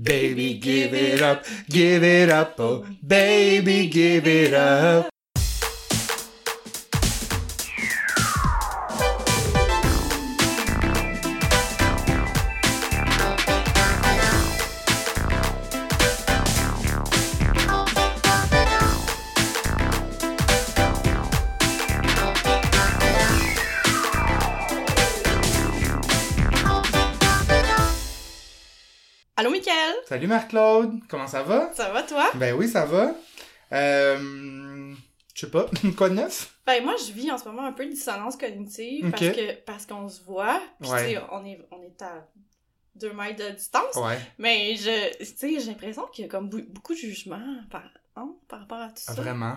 Baby, give it up, give it up, oh, baby, give it up. Salut Marc-Claude, comment ça va? Ça va, toi? Ben oui, ça va. Euh, je sais pas, quoi de neuf? Ben, moi, je vis en ce moment un peu de dissonance cognitive parce que parce qu'on se voit, puis Ouais. tu sais, on est, on est à deux mètres de distance, Ouais, mais je, tu sais, j'ai l'impression qu'il y a comme beaucoup de jugement par, hein, par rapport à tout ça. vraiment.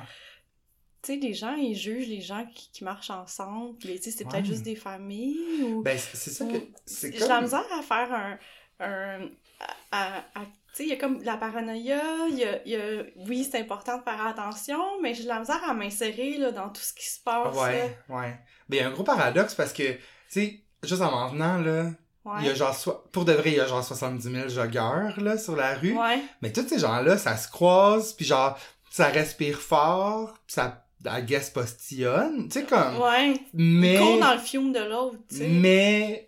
Tu sais, les gens, ils jugent les gens qui, qui marchent ensemble, mais tu sais, c'est peut-être juste des familles ou... Ben c'est ça que... ou- J'ai la comme... misère à faire un... un à, à- il y a comme la paranoïa, il y a, il y a- oui, c'est important de faire attention, mais j'ai de la misère à m'insérer là, dans tout ce qui se passe. Ouais, ouais. Ben il y a un gros paradoxe parce que, tu sais, juste en m'en venant, là, là. Ouais. il y a genre... so- Pour de vrai, il y a genre 70 000 joggeurs, là, sur la rue. Ouais. Mais tous ces gens-là, ça se croise, puis genre, ça respire fort, puis ça, I guess, postillonne. Tu sais, comme... Ouais. Mais... Ils courent dans le fiume de l'autre, tu sais. Mais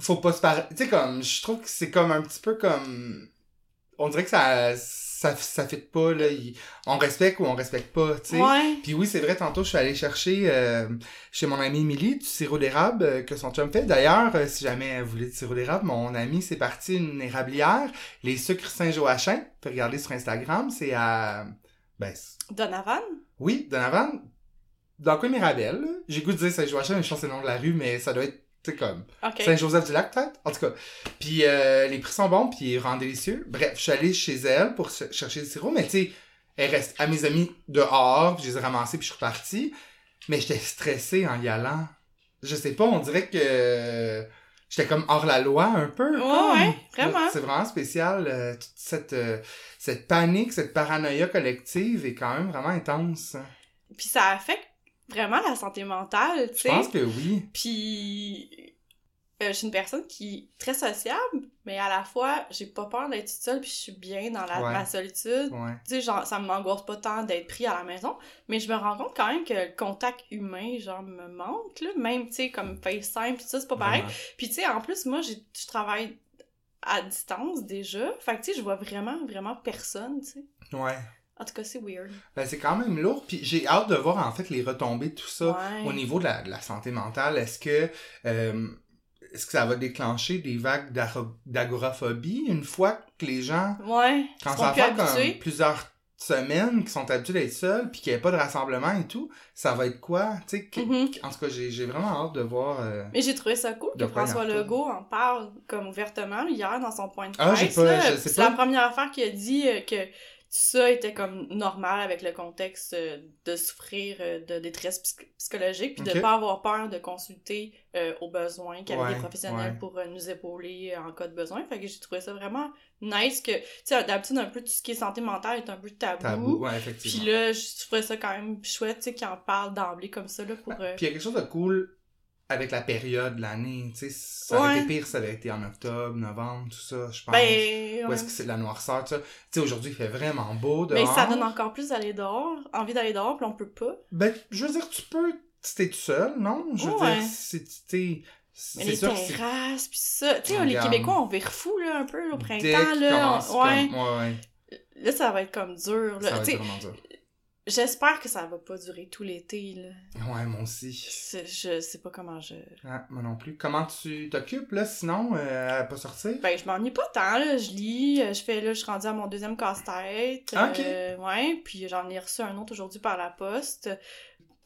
faut pas se par... Tu sais, comme, je trouve que c'est comme un petit peu comme... On dirait que ça, ça, ça fit pas, là. Il- On respecte ou on respecte pas, tu sais. Ouais. Puis oui, c'est vrai, tantôt, je suis allé chercher euh, chez mon amie Émilie du sirop d'érable euh, que son chum fait. D'ailleurs, euh, si jamais elle voulait du sirop d'érable, mon ami, c'est parti une érablière, les sucres Saint-Joachim. Tu peux regarder sur Instagram, c'est à... Ben, Donovan? oui, Donovan, dans de Mirabel. J'ai goût de dire Saint-Joachim, mais je pense que c'est le nom de la rue, mais ça doit être, sais, comme... Saint-Joseph-du-Lac, peut-être? En tout cas. Puis euh, les prix sont bons, puis ils rendent délicieux. Bref, je suis allé chez elle pour ch- chercher le sirop, mais tu sais, elle reste à mes amis dehors, puis je les ai ramassés, puis je suis reparti. Mais j'étais stressé en y allant. Je sais pas, on dirait que j'étais comme hors la loi un peu. Ouais, comme. ouais, vraiment. C'est vraiment spécial. euh, toute cette, euh, cette panique, cette paranoïa collective est quand même vraiment intense. Puis ça affecte vraiment la santé mentale, tu Je sais. pense que oui. Puis euh, je suis une personne qui est très sociable, mais à la fois, j'ai pas peur d'être toute seule, puis je suis bien dans la, Ouais. ma solitude. Ouais. Tu sais, genre, ça m'angoisse pas tant d'être pris à la maison, mais je me rends compte quand même que le contact humain, genre, me manque, là. Même, tu sais, comme FaceTime, pis ça, c'est pas pareil. Vraiment. Puis, tu sais, en plus, moi, je travaille à distance déjà. Fait que, tu sais, je vois vraiment, vraiment personne, tu sais. Ouais. En tout cas, c'est weird. Ben, c'est quand même lourd. Puis j'ai hâte de voir en fait les retombées de tout ça Ouais. au niveau de la, de la santé mentale. Est-ce que euh, est-ce que ça va déclencher des vagues d'agoraphobie une fois que les gens, Ouais. quand ça faire comme plusieurs semaines qui sont habitués d'être seuls puis qu'il n'y a pas de rassemblement et tout, ça va être quoi? Tu sais, que- Mhm. En tout cas, j'ai vraiment hâte de voir. euh, Mais j'ai trouvé ça cool que François. Legault en parle comme ouvertement hier dans son point de Ah, presse. pas- là. je sais C'est pas. la première affaire qu'il a dit euh, que ça était comme normal avec le contexte euh, de souffrir euh, de détresse psy- psychologique puis de pas avoir peur de consulter euh, aux besoins qu'il y avait Ouais, des professionnels ouais. pour euh, nous épauler en cas de besoin. Fait que j'ai trouvé ça vraiment nice que, tu sais, d'habitude un peu tout ce qui est santé mentale est un peu tabou. tabou. Ouais, Puis effectivement. là, je trouvais ça quand même chouette, tu sais, qu'il en parle d'emblée comme ça, là, pour... euh, Puis il y a quelque chose de cool avec la période de l'année. Tu sais, ça aurait Ouais. été pire, ça avait été en octobre, novembre, tout ça, je pense. Ben, Ou ouais. est-ce que c'est de la noirceur, tout ça? Tu sais, aujourd'hui, il fait vraiment beau dehors. Mais ça donne encore plus d'aller dehors, envie d'aller dehors, puis on peut pas. Ben, je veux dire, tu peux, si t'es tout seul, non? Je veux Ouais. dire, si tu t'es... Mais les terrasses, puis ça. Tu sais, les Regarde. Québécois, on vire fou, là, un peu, au printemps, là. on- Ouais. comme- ouais. Là, ça va être comme dur, Ça là. va Tu être dur. J'espère que ça va pas durer tout l'été, là. Ouais, moi aussi. Je sais pas comment je... Ah, moi non plus. Comment tu t'occupes, là, sinon, euh, à pas sortir? Ben, je m'ennuie pas tant, là. Je lis, euh, je fais, là, je suis rendue à mon deuxième casse-tête. Ok. euh, ouais, puis j'en ai reçu un autre aujourd'hui par la poste.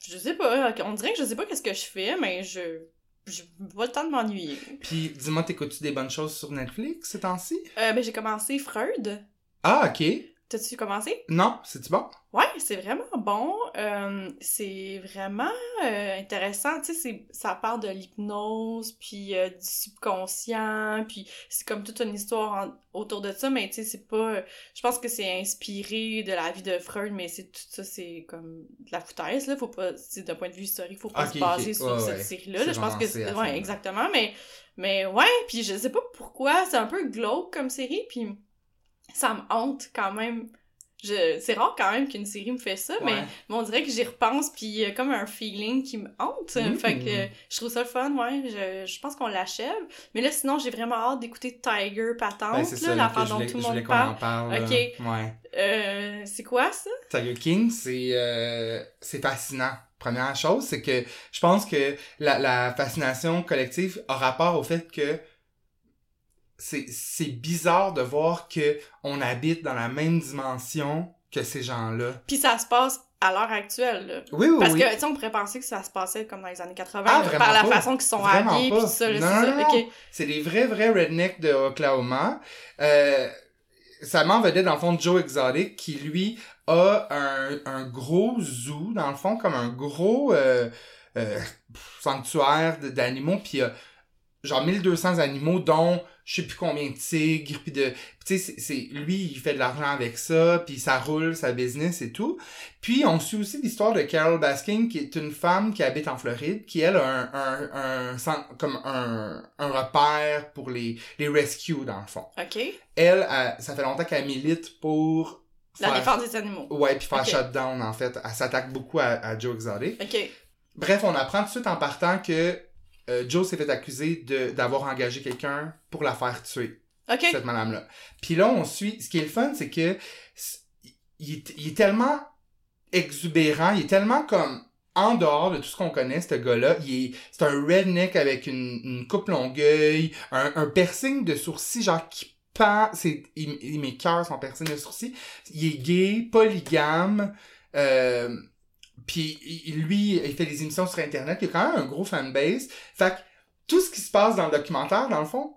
Je sais pas, on dirait que je sais pas qu'est-ce que je fais, mais je... J'ai pas le temps de m'ennuyer. Puis, dis-moi, t'écoutes-tu des bonnes choses sur Netflix ces temps-ci? Euh, ben, j'ai commencé Freud. Ah, ok. T'as-tu commencé? Non, c'est-tu bon? Ouais, c'est vraiment bon. Euh, c'est vraiment euh, intéressant. Tu sais, c'est- ça parle de l'hypnose, puis euh, du subconscient, puis c'est comme toute une histoire en- autour de ça, mais tu sais, c'est pas... Je pense que c'est inspiré de la vie de Freud, mais c'est tout ça, c'est comme de la foutaise, là. Faut pas... C'est d'un point de vue historique, faut pas se baser sur Ouais, cette ouais. série-là. Là. Je pense que... c'est- Ouais, exactement, mais... Mais ouais, puis je sais pas pourquoi, c'est un peu glauque comme série, puis ça me hante quand même. Je... C'est rare quand même qu'une série me fait ça, mais, Ouais. mais on dirait que j'y repense, puis il y a comme un feeling qui me hante. Mm. Fait que je trouve ça le fun, ouais. Je, je pense qu'on l'achève. Mais là, sinon, j'ai vraiment hâte d'écouter Tiger Patente, Ben, là, que je dont tout le monde parle. parle. Ok. Ouais. Euh, c'est quoi ça? Tiger King, c'est euh, c'est fascinant. Première chose, c'est que je pense que la, la fascination collective a rapport au fait que c'est c'est bizarre de voir que on habite dans la même dimension que ces gens-là. Puis ça se passe à l'heure actuelle, là. Oui, oui, Parce oui. que, tu sais, on pourrait penser que ça se passait comme dans les années 80, Ah, là, par la pas. façon qu'ils sont Vraiment habillés, puis ça, là, Non, c'est non. C'est des vrais, vrais rednecks de Oklahoma. Euh, ça m'en vedait dans le fond de Joe Exotic, qui lui a un, un gros zoo, dans le fond, comme un gros euh, euh, sanctuaire d'animaux, puis il y a genre 1200 animaux, dont je sais plus combien de tigres, puis de... Tu sais, c'est- lui, il fait de l'argent avec ça, puis ça roule, sa business et tout. Puis on suit aussi l'histoire de Carol Baskin, qui est une femme qui habite en Floride, qui elle a un, un, un, comme un, un repère pour les, les rescues, dans le fond. OK. Elle, elle, ça fait longtemps qu'elle milite pour La faire- défense des animaux. Ouais, puis faire Ok. shutdown, en fait. Elle s'attaque beaucoup à, à Joe Exotic. OK. Bref, on apprend tout de suite en partant que euh, Joe s'est fait accuser de d'avoir engagé quelqu'un pour la faire tuer, OK. cette madame-là. Puis là, on suit... Ce qui est le fun, c'est que il est, il est tellement exubérant, il est tellement comme en dehors de tout ce qu'on connaît, ce gars-là. Il est, c'est un redneck avec une, une coupe longueuil, un, un piercing de sourcil, genre qui pend, c'est, il, il m'écoeure son piercing de sourcil. Il est gay, polygame, euh, puis lui, il fait des émissions sur Internet, il a quand même un gros fanbase. Fait que tout ce qui se passe dans le documentaire, dans le fond,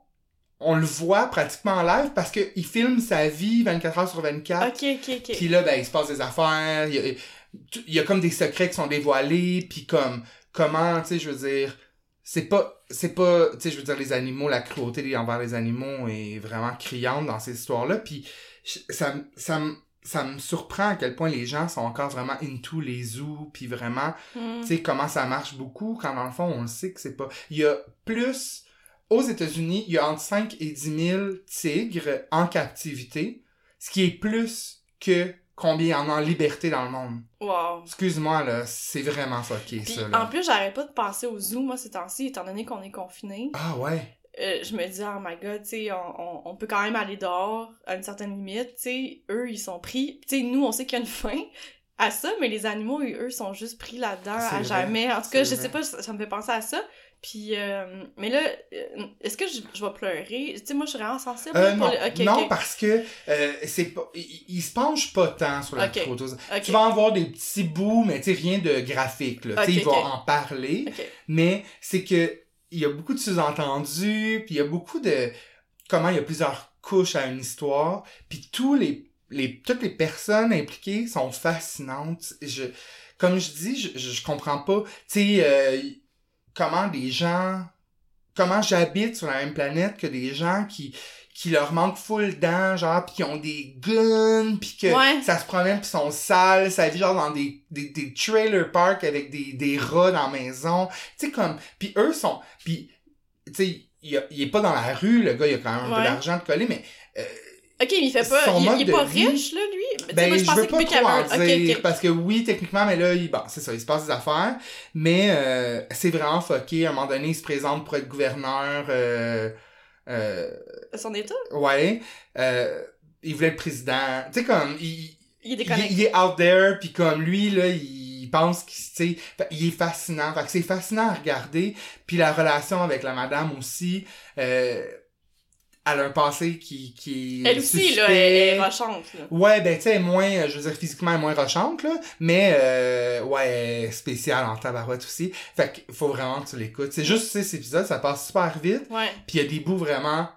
on le voit pratiquement en live parce qu'il filme sa vie 24 heures sur 24. OK, OK, OK. Puis là, ben, il se passe des affaires, il y a, il y a comme des secrets qui sont dévoilés, puis comme, comment, tu sais, je veux dire, c'est pas, c'est pas, tu sais, je veux dire, les animaux, la cruauté envers les animaux est vraiment criante dans ces histoires-là, puis ça, ça, me- ça me surprend à quel point les gens sont encore vraiment into les zoos, puis vraiment, Hmm. tu sais, comment ça marche beaucoup, quand dans le fond, on le sait que c'est pas... Il y a plus... Aux États-Unis, il y a entre 5 et 10 000 tigres en captivité, ce qui est plus que combien il y en a en liberté dans le monde. Wow. Excuse-moi, là, c'est vraiment fucké, ça, en plus, j'arrête pas de penser au zoo, moi, ces temps-ci, étant donné qu'on est confinés. Ah ouais? Euh, je me dis, oh my god, tu sais, on, on, on peut quand même aller dehors à une certaine limite, tu sais, eux, ils sont pris, tu sais, nous, on sait qu'il y a une fin à ça, mais les animaux, eux, sont juste pris là-dedans à vrai, jamais. En tout cas, je sais pas, ça, ça me fait penser à ça. Puis, euh, mais là, euh, est-ce que je, je vais pleurer? Tu sais, moi, je suis vraiment sensible. Euh, non, le- non parce que euh, c'est pas... Il, il se penche pas tant sur la Ok. photo. Tu vas en voir des petits bouts, mais tu sais, rien de graphique, là. Tu sais, Ok, il va ok. en parler. Mais c'est que il y a beaucoup de sous-entendus, puis il y a beaucoup de comment il y a plusieurs couches à une histoire, puis tous les les toutes les personnes impliquées sont fascinantes. Je comme je dis, je je, comprends pas, tu sais euh, comment des gens comment j'habite sur la même planète que des gens qui qui leur manque full dents, genre, pis qui ont des guns, pis que Ouais. ça se promène pis sont sales, ça vit genre dans des, des, des trailer parks avec des, des rats dans la maison, tu sais, comme, pis eux sont, pis, tu sais, il, il est pas dans la rue, le gars, il a quand même un peu Ouais. d'argent de coller, mais Ok, mais il fait pas. Il, est de pas vie- riche, là, lui? Ben, moi, je, pensais veux pas trop en dire, ok. parce que oui, techniquement, mais là, il, bon, c'est ça, il se passe des affaires, mais euh, c'est vraiment fucké, à un moment donné, il se présente pour être gouverneur, euh, euh, Son état? ouais, euh, il voulait être président, tu sais, comme, il, Il est il, est- déconnecté. il est out there, puis comme lui, là, il pense qu'il, tu sais, fait- il est fascinant. Fait que c'est fascinant à regarder. Puis la relation avec la madame aussi, euh, elle a un passé qui, qui est Elle aussi, suspect. là, elle est rochante, là. Ouais, ben, tu sais, elle est moins, euh, je veux dire, physiquement, elle est moins rochante, là, mais, euh, ouais, spéciale en tabarouette aussi. Fait qu'il faut vraiment que tu l'écoutes. C'est juste, tu sais, cet épisode, ça passe super vite, Ouais. puis il y a des bouts vraiment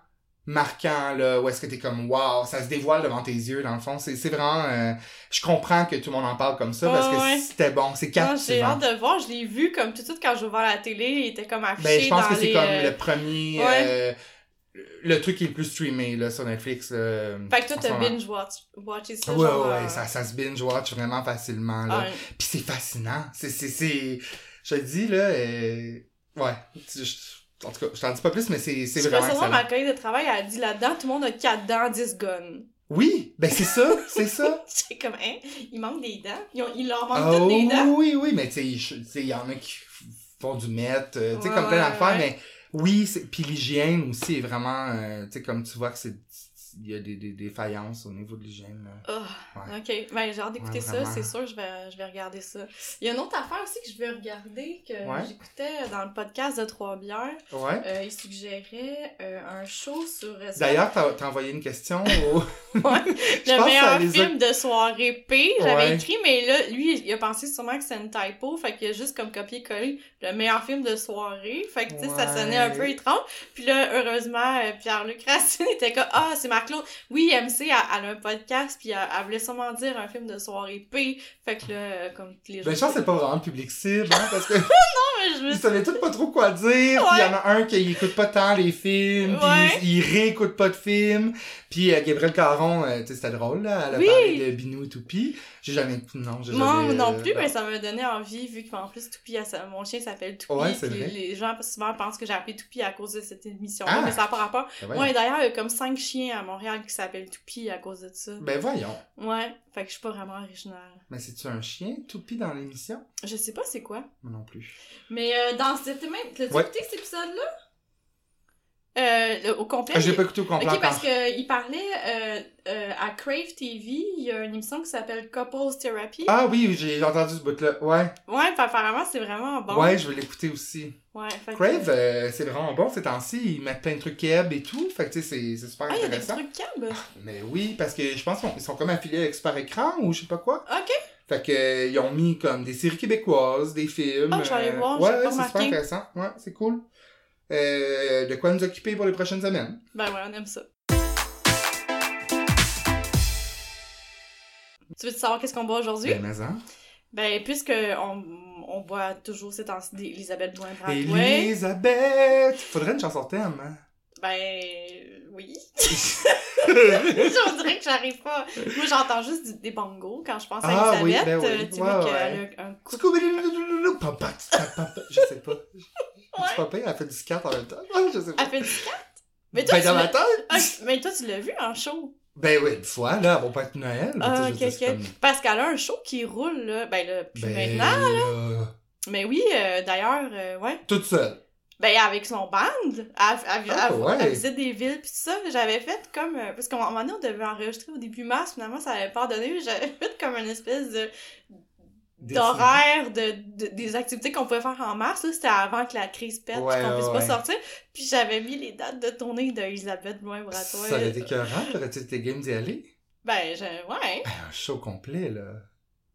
marquants, là, où est-ce que t'es comme, wow, ça se dévoile devant tes yeux, dans le fond. C'est, c'est vraiment, euh, je comprends que tout le monde en parle comme ça, parce que Ouais, c'était bon, c'est Ah, J'ai hâte de voir, je l'ai vu comme tout de suite quand j'ai ouvert la télé, il était comme affiché Ben, je pense dans que c'est les, comme euh, le premier, ouais. euh, le truc qui est le plus streamé, là, sur Netflix, là, Fait que toi, t'as moment. binge watch, watché ça, Ouais, genre... ouais, euh, ça, ça se binge-watch vraiment facilement, là. ah, Puis c'est fascinant. C'est, c'est, c'est... Je te dis, là, euh... ouais. Je- je- En tout cas, je t'en dis pas plus, mais c'est, c'est je vraiment excellent. ma collègue de travail, elle a dit là-dedans, tout le monde a 4 dents, 10 guns. Oui, ben c'est ça, c'est ça. J'étais comme, hein, il manque des dents? Ils, ont- il leur manque Ah, toutes des dents. oui, oui, mais tu sais, je- il y en a qui font du mètre, euh, tu sais, Ouais, comme plein d'affaires, ouais. mais oui, c'est- puis l'hygiène aussi est vraiment, euh, tu sais, comme tu vois que c'est, il y a des, des, des faillances au niveau de l'hygiène. Ah, Ouais. ok. Ben, j'ai hâte d'écouter Ouais, ça, c'est sûr, je vais, je vais regarder ça. Il y a une autre affaire aussi que je veux regarder, que Ouais. j'écoutais dans le podcast de Trois Bières. Ouais. Euh, il suggérait euh, un show sur... euh, D'ailleurs, t'as, t'as envoyé une question au... Le meilleur a- film de soirée P, j'avais écrit, mais là, lui, il a pensé sûrement que c'est une typo, fait qu'il a juste comme copié-collé le meilleur film de soirée, fait que, tu sais, ça sonnait un peu étrange. Puis là, heureusement, Pierre-Luc Racine était comme « Ah, c'est Marc-Claude! » Oui, MC, elle, elle a un podcast, puis elle, elle voulait sûrement dire un film de soirée P, fait que là, comme tous les jours... Ben, je pense que c'est pas vraiment public cible, hein, parce que mais je me ils savaient tous pas trop quoi dire, puis il y en a un qui écoute pas tant les films, puis il, il réécoute pas de films, puis euh, Gabriel Caron, euh, tu sais, c'était drôle, là, elle a Oui. parlé de Binou et Toupi. J'ai jamais... Non, j'ai Moi non euh, plus, non. mais ça m'a donné envie, vu qu'en plus, Toupie, elle mon chien s'appelle Toupie. Ouais, puis vrai. les gens souvent pensent que j'ai appelé Toupie à cause de cette émission-là, Ah! mais ça n'a pas rapport. Ben voyons. Ouais, d'ailleurs, il y a comme cinq chiens à Montréal qui s'appellent Toupie à cause de ça. Ben voyons. Ouais, fait que je suis pas vraiment originale. Mais c'est-tu un chien, Toupi, dans l'émission? Je sais pas c'est quoi. Moi non plus. Mais euh, dans cette même. T'as Ouais. écouté cet épisode-là? Euh, au complet. Ah, j'ai pas écouté au complet Ok, parce qu'il parlait euh, euh, à Crave TV, il y a une émission qui s'appelle Couples Therapy. Ah oui, j'ai entendu ce bout-là. Ouais. Ouais, apparemment, c'est vraiment bon. Ouais, je vais l'écouter aussi. Ouais, fait Crave, c'est vraiment bon ces temps-ci. Ils mettent plein de trucs keb et tout. Fait que tu sais, c'est- super Ah, il y a des intéressant. trucs cab. Mais oui, parce que je pense qu'ils sont comme affiliés avec Super Écran ou je sais pas quoi. Ok. Fait que ils ont mis comme des séries québécoises, des films. Ah, je vais aller euh, voir, Ouais, ouais, c'est super intéressant. Ouais, c'est cool. Euh, de quoi nous occuper pour les prochaines semaines. Ben ouais, on aime ça. Tu veux savoir qu'est-ce qu'on boit aujourd'hui? Ben, mais hein. Ben, puisque on, on boit toujours ces temps-ci d'Elisabeth Blouin-Brantouin, Elisabeth! Faudrait une chanson thème, hein? ben oui. Je dirais que j'arrive pas. Moi, j'entends juste du- des bongos quand je pense à Ah, oui, Elisabeth. ben oui. Tu Ouais, vois ouais. qu'elle a un coup. Je sais pas. Tu pas pire, elle fait du scat en même temps. Je sais pas. Elle fait du scat? Mais toi, Ben, tu dans l'as- ma tête? Ah, mais toi, tu l'as vu en show? Ben oui, une fois, là, elle va pas être Noël. Ah, ok, c'est ok. comme- Parce qu'elle a un show qui roule, là. Ben là, plus Ben, maintenant. là, Mais oui, euh, d'ailleurs, euh, ouais. Toute seule. Ben, avec son band, elle, elle- Ah, elle- ouais. elle visite des villes pis tout ça. J'avais fait comme... euh, parce qu'à un moment donné, on devait enregistrer au début mars, finalement, ça avait pas donné. J'avais fait comme une espèce de d'horaire de, de- des activités qu'on pouvait faire en mars. C'était avant que la crise pète Ouais, qu'on puisse ouais, pas sortir. Puis j'avais mis les dates de tournée d'Elisabeth Blouin-Bratois. Ça aurait été écœurant, t'aurais-tu été game d'y aller? Ben, je... ouais. Ben, un show complet, là.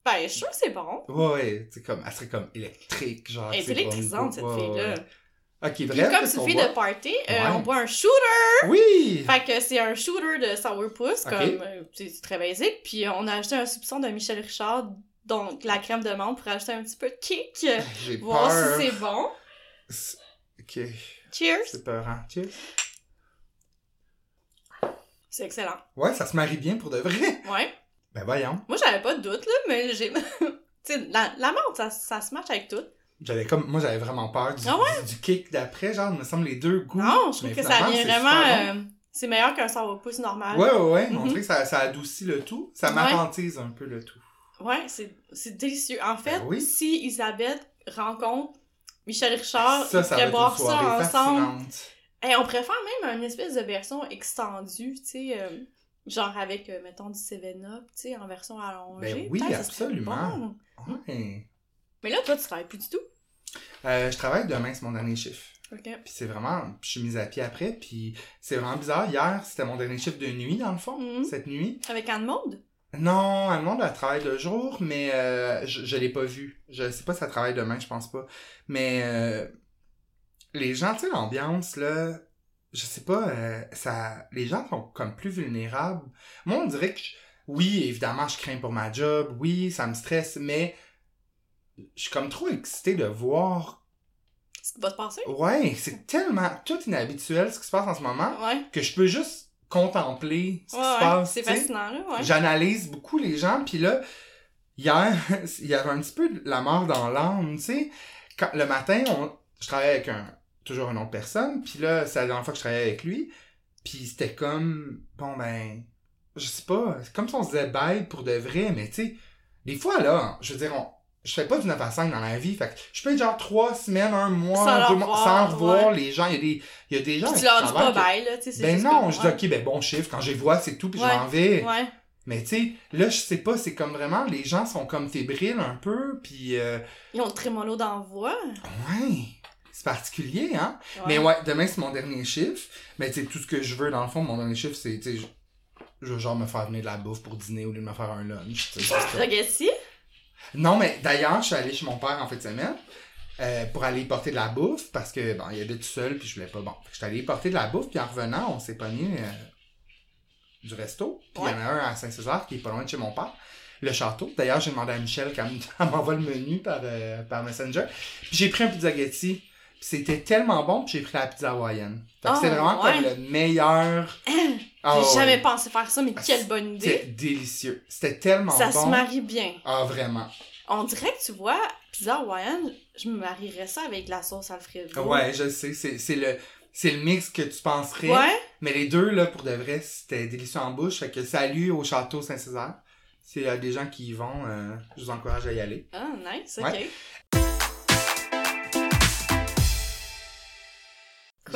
Ben, je suis que c'est bon. Ouais, ouais, sais, comme, elle serait comme électrique, genre. Elle est c'est électrisante, cette fille-là. Ok, Puis bref. comme c'est une fille de party, euh, Ouais. on boit un shooter. Oui! Fait que c'est un shooter de sourpuss, Ok. comme euh, c'est c'est très basique. Puis on a ajouté un soupçon de Michel Richard, donc la crème de menthe pour ajouter un petit peu de kick. J'ai Voir peur. si c'est bon. Ok, Cheers! c'est peurant. Cheers. C'est excellent. Ouais, ça se marie bien pour de vrai. Ouais. Ben voyons. Moi j'avais pas de doute là, mais j'ai. tu sais, la, la menthe, ça, ça se match avec tout. J'avais comme, moi j'avais vraiment peur du, Ah du, du kick d'après, genre, il me semble les deux goûts. Non, je trouve que ça vient vraiment. euh, c'est meilleur qu'un sourpuss normal. Ouais, ouais, ouais. On Mhm. dirait que ça, ça adoucit le tout. Ça Ouais. m'arrantise un peu le tout. Ouais, c'est c'est délicieux. En fait, Ben oui. si Isabelle rencontre Michel Richard, ça, ça boire ça ensemble. Hey, on préfère même une espèce de version extendue, tu sais, euh, genre avec, euh, mettons, du 7-Up, tu sais, en version allongée. Ben oui, absolument. bon. Ouais. Mais là, toi, tu travailles plus du tout. Euh, je travaille demain, c'est mon dernier chiffre. OK. Puis c'est vraiment, je suis mise à pied après, puis c'est vraiment bizarre. Hier, c'était mon dernier chiffre de nuit, dans le fond, Mhm. cette nuit. Avec Anne Non, elle demande à travailler de jour, mais euh, je, je l'ai pas vu. Je sais pas si elle travaille demain, je pense pas. Mais euh, les gens, tu sais, l'ambiance, là, je sais pas, euh, ça, les gens sont comme plus vulnérables. Moi, on dirait que, je- oui, évidemment, je crains pour ma job, oui, ça me stresse, mais je suis comme trop excité de voir. Ce qui va se passer? Ouais, c'est tellement tout inhabituel ce qui se passe en ce moment Ouais. que je peux juste contempler ce qui Ouais, se passe. C'est fascinant, là, ouais. J'analyse beaucoup les gens, puis là, hier, il y avait un petit peu de la mort dans l'âme, tu sais. Quand- Le matin, on, je travaillais avec un, toujours une autre personne, puis là, c'est la dernière fois que je travaillais avec lui, puis c'était comme, bon ben, je sais pas, c'est comme si on se disait bye pour de vrai, mais tu sais, des fois, là, je veux dire, on, je fais pas du 9 à 5 dans la vie, fait que je peux être genre trois semaines, un mois, Sans deux mois, sans revoir les gens. Il y a des, il y a des gens Puis tu leur dis pas bye, là, tu sais, Ben non, je dis ok, ben bon chiffre, quand je les vois, c'est tout, puis je m'en vais. Ouais. Mais tu sais, là, je sais pas, c'est comme vraiment, les gens sont comme fébriles un peu, puis euh, Ils ont le trémolo voix. ouais, c'est particulier, hein? Ouais. Mais ouais, demain, c'est mon dernier chiffre. Mais tu sais, tout ce que je veux, dans le fond, mon dernier chiffre, c'est, tu sais, je, veux genre me faire venir de la bouffe pour dîner au lieu de me faire un lunch. tu sais, c'est ça. Spaghetti. Non, mais d'ailleurs, je suis allé chez mon père en fin de semaine euh, pour aller porter de la bouffe parce que, bon, il habite tout seul puis je voulais pas. Bon, que j'étais allé porter de la bouffe puis en revenant, on s'est pogné euh, du resto. Puis il y en a un à Saint-Césaire qui est pas loin de chez mon père. Le château. D'ailleurs, j'ai demandé à Michel qu'elle m- elle m'envoie le menu par, euh, par Messenger. Puis j'ai pris un pizzagetti. Puis c'était tellement bon, puis j'ai pris la pizza hawaïenne. Fait que Ah, c'était vraiment ouais. comme le meilleur. Ah, J'ai ouais. jamais pensé faire ça, mais Ah, quelle bonne C'était idée. délicieux. C'était tellement Ça bon. se marie bien. Ah, vraiment. On dirait que tu vois, pizza hawaïenne, je me marierais ça avec la sauce Alfredo. Ouais, je sais. C'est c'est le, c'est le mix que tu penserais. Ouais? Mais les deux, là, pour de vrai, c'était délicieux en bouche. Fait que salut au château Saint-Césaire. S'il y a des gens qui y vont, euh, je vous encourage à y aller. Ah, nice, ok. Ouais.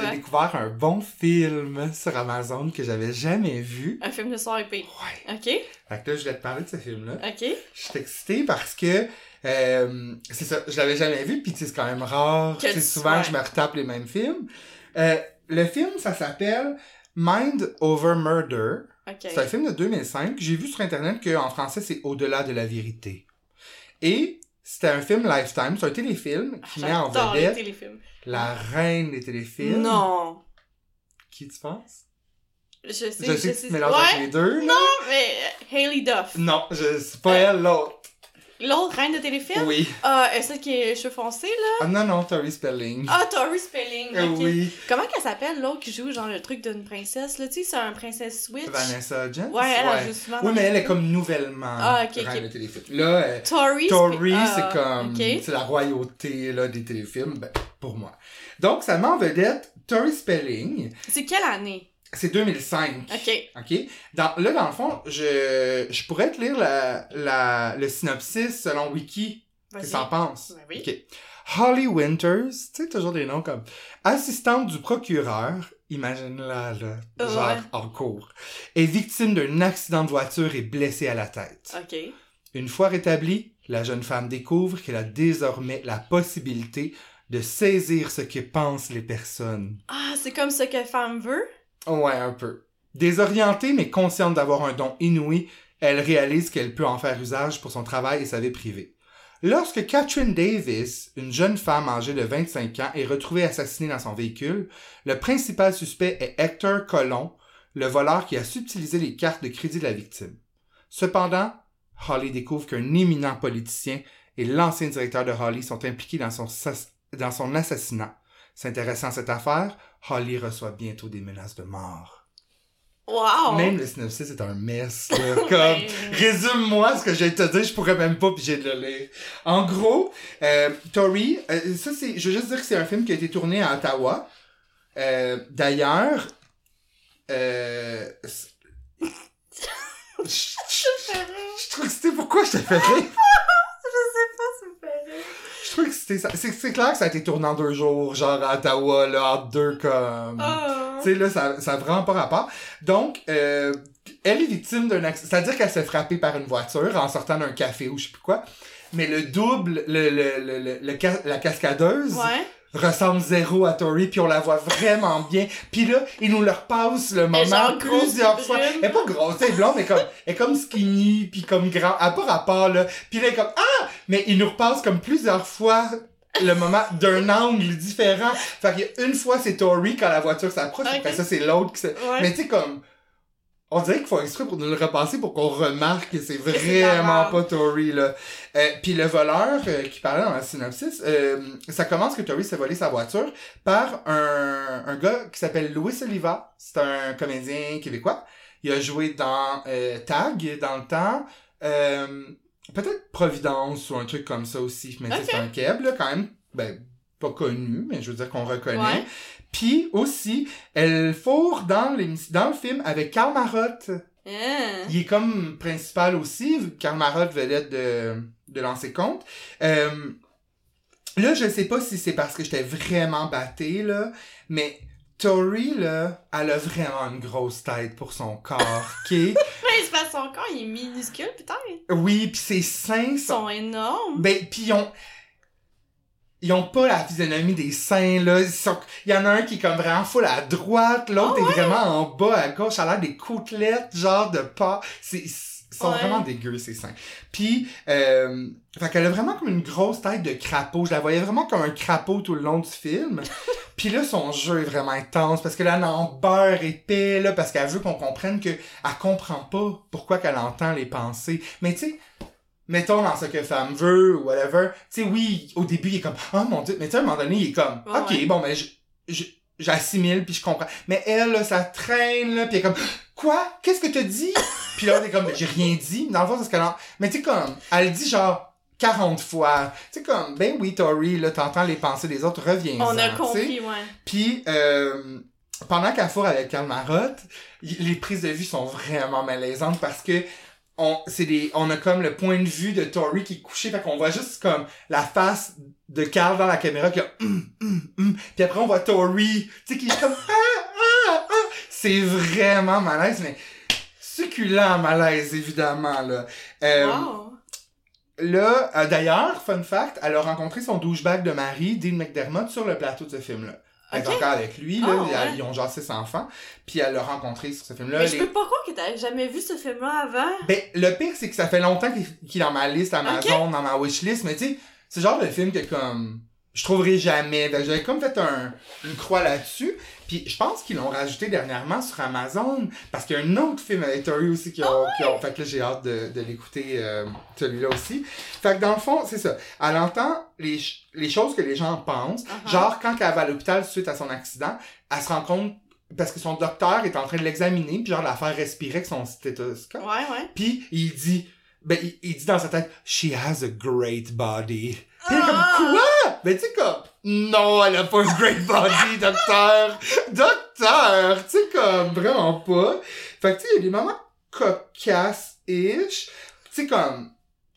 J'ai découvert un bon film sur Amazon que j'avais jamais vu. Un film de soir épée. Ouais. Ok, Fait que là, je vais te parler de ce film-là. ok. Je suis excitée parce que euh, c'est ça, je l'avais jamais vu, puis c'est quand même rare. Tu- souvent, ouais. je me retape les mêmes films. Euh, le film, ça s'appelle Mind Over Murder. Ok. C'est un film de 2005. J'ai vu sur Internet qu'en français, c'est Au-delà de la vérité. Et c'était un film Lifetime. C'est un téléfilm qui met en vedette la reine des téléfilms. Non. Qui tu penses? Je sais, Je sais que tu te mélanges Ouais, les deux. là. non, mais euh, Hailey Duff. Non, je, c'est pas elle, l'autre. L'autre reine de téléfilm? Oui. Ah, euh, celle qui est cheveux foncés, là? Ah non, non, Tori Spelling. Ah, Tori Spelling, Euh, ok. Oui. Comment qu'elle s'appelle, l'autre qui joue, genre, le truc d'une princesse, là? Tu sais, c'est un princesse Switch. Vanessa Hudgens? Ouais, elle a juste souvent Oui, mais elle est comme nouvellement Ah, reine de téléfilm. Là, euh, Tori. Tori, Spe- c'est ah, comme... C'est la royauté là, des téléfilms, ben, pour moi. Donc, ça met en vedette Tori Spelling. C'est quelle année? C'est 2005. Ok. OK? Dans, là, dans le fond, je, je pourrais te lire la, la, le synopsis selon Wiki. Qu'est-ce que t'en penses? Ben oui. OK. Holly Winters, tu sais, toujours des noms comme assistante du procureur, imagine-la, là, genre en cours, est victime d'un accident de voiture et blessée à la tête. Ok. Une fois rétablie, la jeune femme découvre qu'elle a désormais la possibilité de saisir ce que pensent les personnes. Ah, c'est comme ce que femme veut? Ouais, un peu. Désorientée mais consciente d'avoir un don inouï, elle réalise qu'elle peut en faire usage pour son travail et sa vie privée. Lorsque Catherine Davis, une jeune femme âgée de 25 ans, est retrouvée assassinée dans son véhicule, le principal suspect est Hector Colon, le voleur qui a subtilisé les cartes de crédit de la victime. Cependant, Holly découvre qu'un éminent politicien et l'ancien directeur de Holly sont impliqués dans son, sas- dans son assassinat. S'intéressant à cette affaire, Holly reçoit bientôt des menaces de mort. Wow! Même le synopsis est un mess, là. Comme, résume-moi ce que j'ai te dire, je pourrais même pas puis j'ai de le lire. En gros, euh, Tori, euh, ça c'est, je veux juste dire que c'est un film qui a été tourné à Ottawa. Euh, d'ailleurs, euh, je, je- rire. je suis trop excitée. Pourquoi je te fais rire? Je sais pas, ça me fait C'est, clair que ça a été tourné en deux jours, genre à Ottawa, là, entre deux comme... Ah. Tu sais, là, ça, ça a vraiment pas rapport. Donc, euh, elle est victime d'un accident. C'est-à-dire qu'elle s'est frappée par une voiture en sortant d'un café ou je sais plus quoi. Mais le double, le, le, le, le- la cascadeuse Ouais. Ressemble zéro à Tori, puis on la voit vraiment bien. Puis là, il nous le repasse le moment plusieurs fois. Elle est pas grosse, elle est blonde, mais comme, elle est comme skinny, puis comme grand. A pas rapport, là. Puis là, elle est comme, ah! Mais il nous repasse comme plusieurs fois le moment d'un angle différent. Fait qu'il y a une fois, c'est Tori quand la voiture s'approche, Ok. après ça, c'est l'autre qui se... Ouais. Mais tu sais, comme, on dirait qu'il faut exprès pour nous le repasser pour qu'on remarque que c'est vraiment pas Tori, là. Euh, Puis le voleur euh, qui parlait dans la synopsis, euh, ça commence que Tori s'est volé sa voiture par un, un gars qui s'appelle Louis Oliva. C'est un comédien québécois. Il a joué dans euh, Tag dans le temps. Euh, Peut-être Providence ou un truc comme ça aussi. Mais tu sais, Ok. c'est un là, quand même. Ben, pas connu, mais je veux dire qu'on reconnaît. Ouais. Puis aussi, elle fourre dans, le film avec Karl Marotte. Hein? Il est comme principal aussi. Karl Marotte vedette de, de lancer compte. Euh, là, je sais pas si c'est parce que j'étais vraiment batté, là, mais Tori, là, elle a vraiment une grosse tête pour son corps? Mais c'est parce que son corps, il est minuscule, peut-être. Oui, puis ses seins Ils sont... sont énormes. Ben, pis ils ont... Ils ont pas la physionomie des seins, là. Ils sont- Il y en a un qui est comme vraiment full à droite, l'autre Ah est vraiment en bas à gauche, a l'air des côtelettes, genre de pas. C'est, ils sont Ouais. vraiment dégueux, ces seins. Puis, euh, fait qu'elle a vraiment comme une grosse tête de crapaud. Je la voyais vraiment comme un crapaud tout le long du film. Puis là, son jeu est vraiment intense parce que là, elle en beurre épais, là, parce qu'elle veut qu'on comprenne que elle comprend pas pourquoi qu'elle entend les pensées. Mais tu sais, mettons dans ce que femme veut ou whatever, tu sais, oui, au début, il est comme, oh mon dieu, mais tu sais, à un moment donné, il est comme, ok, ouais. bon, mais je, je- j'assimile puis je comprends. Mais elle, là, ça traîne, là, puis elle est comme, quoi? Qu'est-ce que t'as dit? puis là, est comme, j'ai rien dit. Dans le fond, c'est ce qu'elle en... Mais tu sais, comme, elle dit genre 40 fois. Tu sais, comme, ben oui, Tori, là, t'entends les pensées des autres, reviens On a compris, ouais. puis, euh, pendant qu'elle fourre avec Karl Marotte, les prises de vue sont vraiment malaisantes parce que on, c'est des, on a comme le point de vue de Tori qui est couché, fait qu'on voit juste comme la face de Carl dans la caméra qui a hum, hum, hum. Puis après, on voit Tori, tu sais, qui est comme ah, ah, ah. C'est vraiment malaise, mais succulent malaise, évidemment, là. Euh, wow. Là, euh, d'ailleurs, fun fact, elle a rencontré son douchebag de mari, Dean McDermott, sur le plateau de ce film-là. Elle est encore avec lui, là, Ah, ils- ouais. ils ont genre six enfants, puis elle l'a rencontré sur ce film-là. Mais je Les- peux pas croire que t'avais jamais vu ce film-là avant. Ben, le pire, c'est que ça fait longtemps qu'il est dans ma liste Amazon, dans ma wishlist, mais tu sais, c'est le genre de film que comme je trouverai jamais. J'avais comme fait un, une croix là-dessus, puis je pense qu'ils l'ont rajouté dernièrement sur Amazon, parce qu'il y a un autre film avec Tori aussi qui ont, qui ont- fait que là j'ai hâte de, de l'écouter euh, celui-là aussi. Fait que dans le fond, c'est ça. Elle entend les, les choses que les gens pensent, Uh-huh. genre quand elle va à l'hôpital suite à son accident, elle se rend compte parce que son docteur est en train de l'examiner, puis genre la faire respirer avec son stéthoscope. Ouais, ouais. Puis il dit, ben il, il dit dans sa tête, she has a great body. Puis Ah! comme quoi? Ben tu sais comme, non, elle a pas un great body, docteur, docteur, tu sais comme vraiment pas. Fait que tu sais, il y a des moments cocasses-ish, tu sais comme.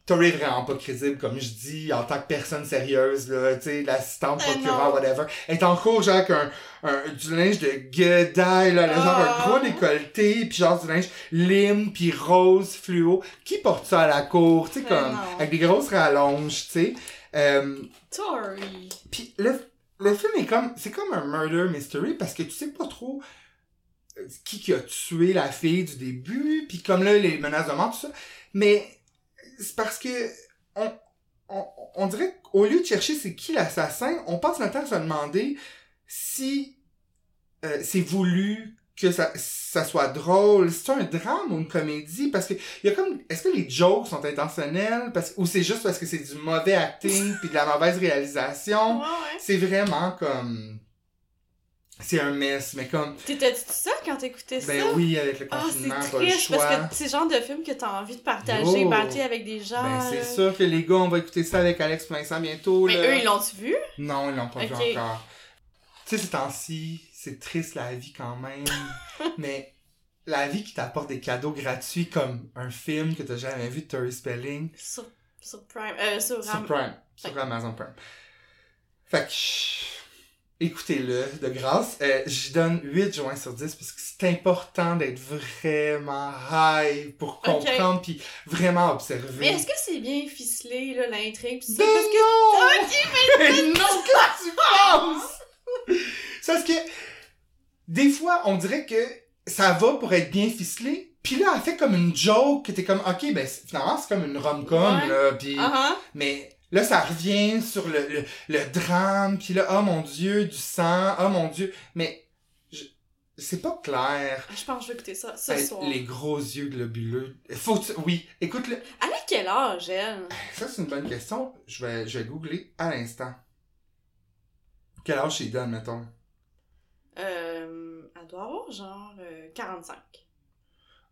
Tori est vraiment pas crédible, comme je dis, en tant que personne sérieuse, là, tu sais, l'assistante Eh procureur, whatever. Elle est en cours, genre, avec un, un, du linge de guedaille, là, genre, un Ah. gros décolleté, puis genre, du linge lime, puis rose, fluo. Qui porte ça à la cour, tu sais, Mais comme, non. avec des grosses rallonges, tu sais. Euh, puis le, le film est comme, c'est comme un murder mystery, parce que tu sais pas trop euh, qui qui a tué la fille du début, puis comme là, les menaces de mort, tout ça. Mais c'est parce que on, on, on dirait qu'au lieu de chercher c'est qui l'assassin, on passe notre temps à se demander si euh, c'est voulu que ça, ça soit drôle, c'est un drame ou une comédie, parce que il y a comme, est-ce que les jokes sont intentionnels, parce, ou c'est juste parce que c'est du mauvais acting puis de la mauvaise réalisation, Ouais, ouais. c'est vraiment comme, c'est un mess, mais comme, T'étais-tu tout seul quand t'écoutais ça? ben oui, avec le Ah, confinement, c'est pas le choix. parce que c'est le genre de film que t'as envie de partager, Yo. partager avec des gens. Ben, c'est sûr que les gars, on va écouter ça avec Alex Vincent bientôt, Mais là. eux, ils l'ont-tu vu? Non, ils l'ont pas vu encore. Tu sais, ces temps-ci, c'est triste la vie quand même. mais la vie qui t'apporte des cadeaux gratuits comme un film que t'as jamais vu de Tori Spelling Sur, sur Prime. Euh, sur, sur Prime, sur Ouais. Amazon Prime. Fait que, écoutez-le de grâce. Euh, J'y donne 8 joints sur 10 parce que c'est important d'être vraiment high pour comprendre puis vraiment observer. Mais est-ce que c'est bien ficelé, là, l'intrigue? Ben Parce que. non! Ok, Mais non, que tu penses? C'est parce que des fois, on dirait que ça va pour être bien ficelé. Puis là, elle fait comme une joke que t'es comme, ok, ben finalement, c'est comme une rom-com, Ouais. là. Puis, Ah ah. mais là, ça revient sur le, le, le drame. Puis là, oh mon Dieu, du sang. Oh mon Dieu. Mais c'est pas clair. Je pense que je vais écouter ça ce Hey, soir. les gros yeux globuleux. Faut tu- Oui, écoute-le. A quel âge, elle? Ça, c'est une bonne question. Je vais, je vais googler à l'instant. Quel âge il donne, mettons? Euh, elle doit avoir genre euh, 45.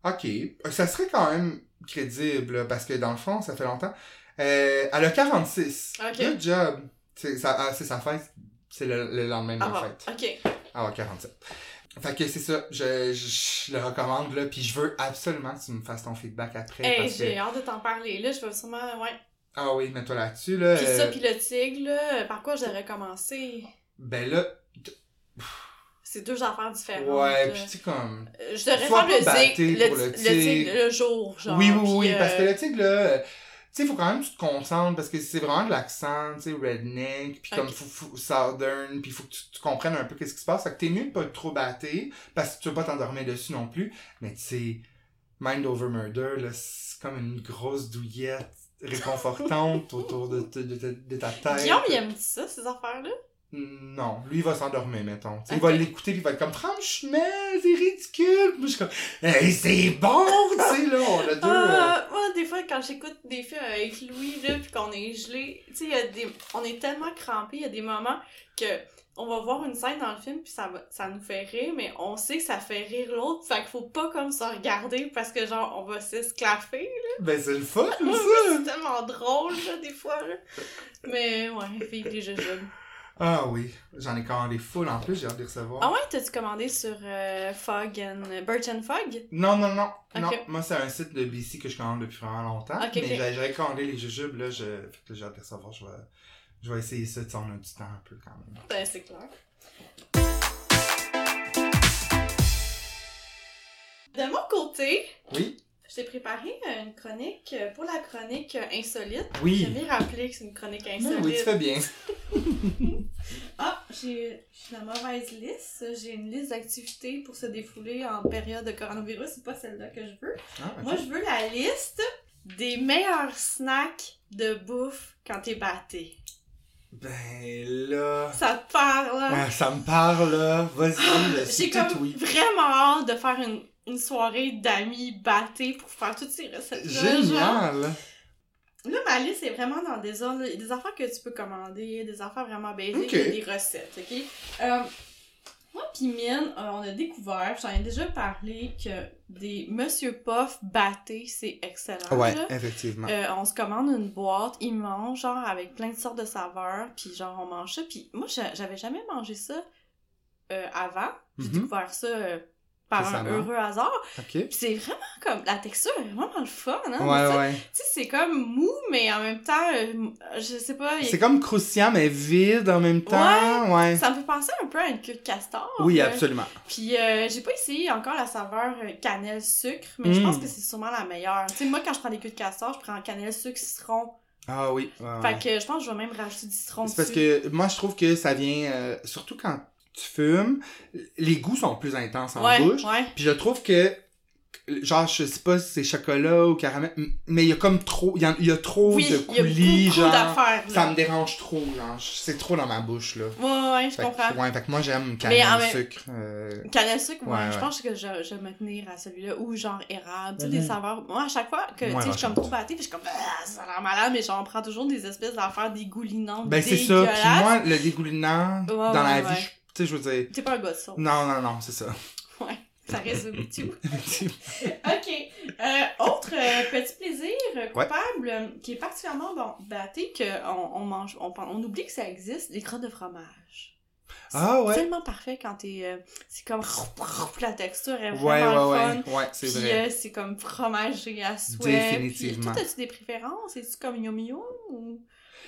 Ok. Ça serait quand même crédible, parce que dans le fond, ça fait longtemps. Euh, elle a 46. Ok. Good job. C'est sa, ah, sa fête. C'est le, le lendemain de Ah, ma fête. ok. Ah, ouais, 47. Fait que c'est ça, je, je, je le recommande là, puis je veux absolument que tu me fasses ton feedback après. Hey, parce que... j'ai hâte de t'en parler. Là, je vais sûrement. Ouais. Ah oui, mets-toi là-dessus là. Puis euh, ça, puis le tigre, là, par quoi je devrais commencer? Ben là, C'est deux affaires différentes. ouais, puis tu sais comme. Euh, Je devrais faire le battre tigre, le, le le tigre tigre. le jour, genre. oui, oui, oui, euh, parce que le tigre là, euh, tu sais, il faut quand même que tu te concentres parce que c'est vraiment de l'accent, tu sais, redneck, puis comme fou, fou- southern, puis il faut que tu, tu comprennes un peu qu'est-ce qui se passe. Fait que t'es mieux de pas trop batté parce que tu veux pas t'endormir dessus non plus. Mais tu sais, Mind Over Murder, là, c'est comme une grosse douillette réconfortante autour de, de, de, de ta tête. Guillaume, il aime ça, ces affaires-là? Non, lui il va s'endormir, mettons. Il va l'écouter puis il va être comme franchement, c'est ridicule. Puis moi je suis comme Hey, c'est bon, tu sais là, on a deux. euh, moi, des fois, quand j'écoute des films avec Louis, là, pis qu'on est gelé, tu sais, il y a des... on est tellement crampés, il y a des moments que on va voir une scène dans le film, puis ça, va- ça nous fait rire, mais on sait que ça fait rire l'autre, fait qu'il faut pas comme se regarder, parce que genre, on va s'esclaffer. Ben c'est le fun ça. c'est tellement drôle, là, des fois, là. Mais, ouais, vive les jujubes. Ah oui, j'en ai commandé full en plus, j'ai hâte de recevoir. Ah ouais, t'as-tu commandé sur euh, Fog and... Birch and Fog? Non, non, non. Non, moi c'est un site de BC que je commande depuis vraiment longtemps. Mais ok. j'ai- j'avais commandé les jujubes, là, je... fait que j'ai hâte de recevoir. Je vais, je vais essayer ça, tu sais, on a du temps un peu quand même. Ben, c'est clair. De mon côté, Oui, je t'ai préparé une chronique euh, pour la chronique euh, insolite. oui. J'aime bien rappeler que c'est une chronique Oui, insolite. oui, tu fais bien. Ah, j'ai j'ai la mauvaise liste. J'ai une liste d'activités pour se défouler en période de coronavirus. C'est pas celle-là que je veux. Ah. Moi, je veux la liste des meilleurs snacks de bouffe quand t'es batté. Ben là... Ça te parle? Ah, ça me parle, là. Vas-y, je J'ai comme oui. vraiment hâte de faire une, une soirée d'amis battés pour faire toutes ces recettes. Génial! Là, ma liste est vraiment dans des ordres. Des affaires que tu peux commander, des affaires vraiment basiques, Ok. il y a des recettes, ok? Euh, moi pis Mine, euh, on a découvert, j'en ai déjà parlé, que des Monsieur Puff battés, c'est excellent. Ouais, là. effectivement. Euh, on se commande une boîte, mangent genre avec plein de sortes de saveurs, puis genre on mange ça. Puis moi j'a- j'avais jamais mangé ça avant. J'ai Mhm. découvert ça par un heureux hasard. Ok. Puis c'est vraiment comme la texture est vraiment le fun. Hein, Ouais, ouais. Tu sais c'est comme mou, mais en même temps, euh, je sais pas. a- C'est comme croustillant, mais vide en même temps. Ouais. Ça me fait penser un peu à une queue de castor. Oui, euh, absolument. Puis euh, j'ai pas essayé encore la saveur euh, cannelle sucre, mais je pense que c'est sûrement la meilleure. Tu sais moi quand je prends des queues de castor, je prends cannelle sucre citron. Ah oui. ouais, ouais. Fait que je pense que je vais même rajouter du citron C'est parce que moi, je trouve que ça vient, surtout quand tu fumes, les goûts sont plus intenses en ouais, bouche. ouais. Puis je trouve que, genre, je sais pas si c'est chocolat ou caramel, mais il y a comme trop, il y, a trop Oui, de coulis, genre. Ça me dérange trop, genre. C'est trop dans ma bouche, là. Ouais, ouais, je Fait que, comprends. ouais, fait que moi, j'aime Mais cannelle, même- sucre. euh, Cannelle sucre, ouais, Ouais, je pense que je, je vais me tenir à celui-là. Ou genre érable, tu sais, des saveurs. Moi, à chaque fois que tu sais, je suis comme trop puis je suis comme, ah, ça a l'air malade, mais j'en prends toujours des espèces d'affaires dégoulinantes. Ben, c'est ça. Puis moi, le dégoulinant, dans la vie, je- tu sais, je veux dire. T'es pas un gars de ça. Non, non, non, c'est ça. Ouais, ça résume tout. OK. Euh, autre euh, petit plaisir Ouais. coupable euh, qui est particulièrement bon, batté qu'on on mange, on, on oublie que ça existe, les crottes de fromage. C'est Ah, ouais. tellement parfait quand t'es... euh, c'est comme... La texture est Ouais, vraiment ouais, le fun. ouais. Ouais, c'est vrai. c'est comme fromagé à souhait. Définitivement. Puis, toi, as-tu des préférences? Est-tu comme Yum Yum ou,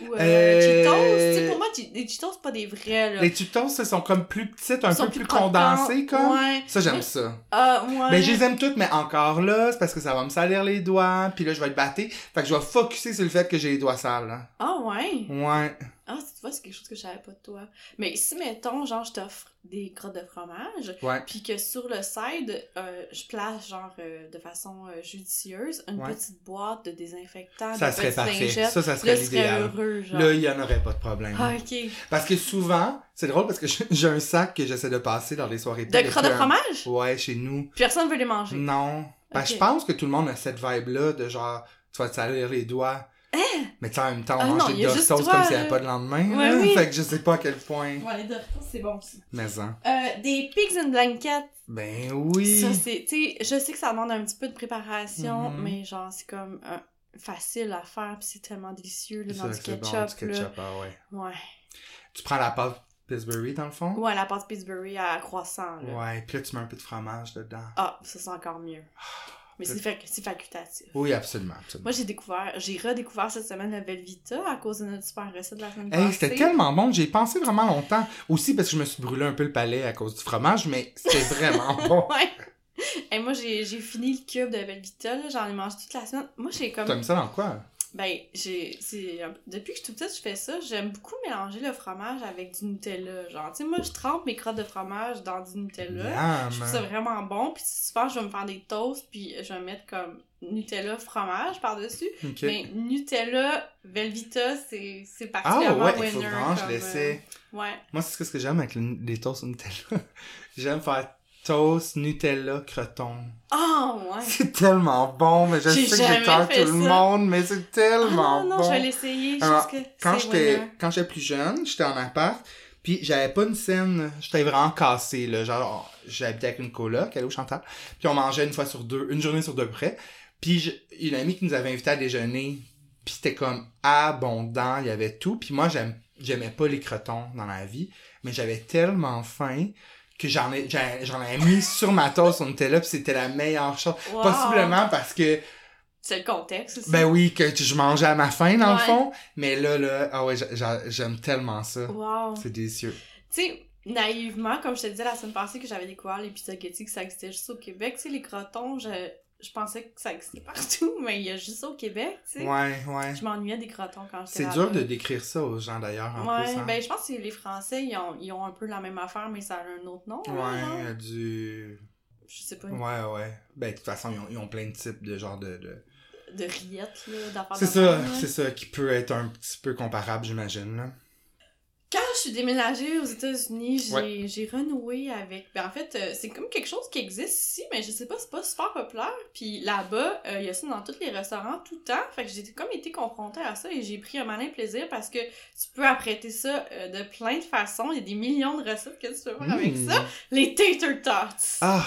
ou euh, Euh, Cheetos? Tu sais, pour moi, les Cheetos, c'est pas des vrais, là. Les tutos, ça, sont comme plus petites, un peu plus condensées, comme. Ouais. Ça, j'aime Mais- ça. Ah, ouais. Ben, je les aime toutes, mais encore là, c'est parce que ça va me salir les doigts, puis là, je vais être batté. Fait que je vais focusser sur le fait que j'ai les doigts sales, là. Ah, ouais. Ouais. Ah, tu vois, c'est quelque chose que je savais pas de toi. Mais si, mettons, genre, je t'offre des crottes de fromage, puis que sur le side, euh, je place, genre, euh, de façon euh, judicieuse, une Ouais. petite boîte de désinfectant, Ça de serait parfait. Ça, ça serait l'idéal. Là, il y en aurait pas de problème. Ah, ok. Parce que souvent, c'est drôle parce que j'ai un sac que j'essaie de passer dans les soirées De crottes de fromage? Ouais, chez nous. Puis personne veut les manger. Non. Ben, Ok. je pense que tout le monde a cette vibe-là de genre, tu vas te salir les doigts. Mais tu sais, en même temps, on Ah mange des Doritos toi, comme s'il n'y avait pas de lendemain. Ouais, là. oui. Fait que je sais pas à quel point. Ouais, les Doritos, c'est bon aussi. Mais hein. Euh, des pigs in blanket. Ben oui. Ça, c'est, tu sais, je sais que ça demande un petit peu de préparation, Mhm. mais genre, c'est comme euh, facile à faire, puis c'est tellement délicieux, là, dans du ketchup, bon, du là. ketchup, ah ouais. Ouais. Tu prends la pâte Pillsbury, dans le fond? Ouais, la pâte Pillsbury à croissant, là. Ouais, puis là, tu mets un peu de fromage dedans. Ah, ça c'est encore mieux. Mais c'est fac- c'est facultatif. Oui, absolument, absolument. Moi, j'ai découvert, j'ai redécouvert cette semaine le Velvita à cause de notre super recette de la semaine Hey, passée. c'était tellement bon, j'ai pensé vraiment longtemps. Aussi parce que je me suis brûlé un peu le palais à cause du fromage, mais c'était vraiment bon. Ouais. Et moi, j'ai fini le cube de Velvita, là. J'en ai mangé toute la semaine. Moi, j'ai comme. T'aimes ça dans quoi? Ben, j'ai. Depuis que je suis toute petite, je fais ça. J'aime beaucoup mélanger le fromage avec du Nutella. Genre, tu sais, moi, je trempe mes crottes de fromage dans du Nutella. Je trouve ça vraiment bon. Puis souvent, je vais me faire des toasts, puis je vais mettre comme Nutella fromage par-dessus. Mais Nutella, Velvita, c'est c'est Ah particulièrement ouais, il winner. faut vraiment je euh, Ouais. Moi, c'est ce que j'aime avec le- les toasts au Nutella. J'aime faire toast, Nutella, croton. Ah, ouais. C'est tellement bon, mais je sais que j'écarte tout le monde, mais c'est Ah tellement non, non, bon. je vais l'essayer. Quand j'étais quand j'étais plus jeune, j'étais en appart, puis j'avais pas une scène, j'étais vraiment cassé là, genre j'habitais avec une coloc, elle au Chantal, puis on mangeait une fois sur deux, une journée sur deux près. Puis je- une amie qui nous avait invités à déjeuner, puis c'était comme abondant, il y avait tout, puis moi j'aimais pas les crotons dans la vie, mais j'avais tellement faim que j'en ai j'en j'en ai mis sur ma toast on était là puis c'était la meilleure chose Wow. possiblement parce que C'est le contexte aussi. ben oui, que je mangeais à ma faim, dans le fond. Mais là, là, ah ouais, j'a- j'a- j'aime tellement ça. Wow. C'est délicieux. Tu sais, naïvement, comme je te disais la semaine passée que j'avais découvert les spaghettis, que ça existait juste au Québec, tu sais, les crotons, je, je pensais que ça existait partout, mais il y a juste ça au Québec, tu sais. Ouais, ouais. Je m'ennuyais des crotons quand j'étais C'est dur de décrire ça aux gens, d'ailleurs, en Ouais, plus. hein. ben je pense que les Français, ils ont, ils ont un peu la même affaire, mais ça a un autre nom. Ouais, euh, du... Je sais pas, Ouais, ouais. Ben, de toute façon, ils ont, ils ont plein de types de genre de... de... de rillettes, là, d'affaires C'est ça, c'est ça, qui peut être un petit peu comparable, j'imagine, là. Quand je suis déménagée aux États-Unis, j'ai Ouais. j'ai renoué avec. Ben, en fait, euh, c'est comme quelque chose qui existe ici, mais je sais pas, c'est pas super populaire. Puis là-bas, euh, il y a ça dans tous les restaurants tout le temps. Fait que j'ai comme été confrontée à ça et j'ai pris un malin plaisir parce que tu peux apprêter ça euh, de plein de façons. Il y a des millions de recettes que tu peux faire avec Mmh. ça. Les tater tots. Ah,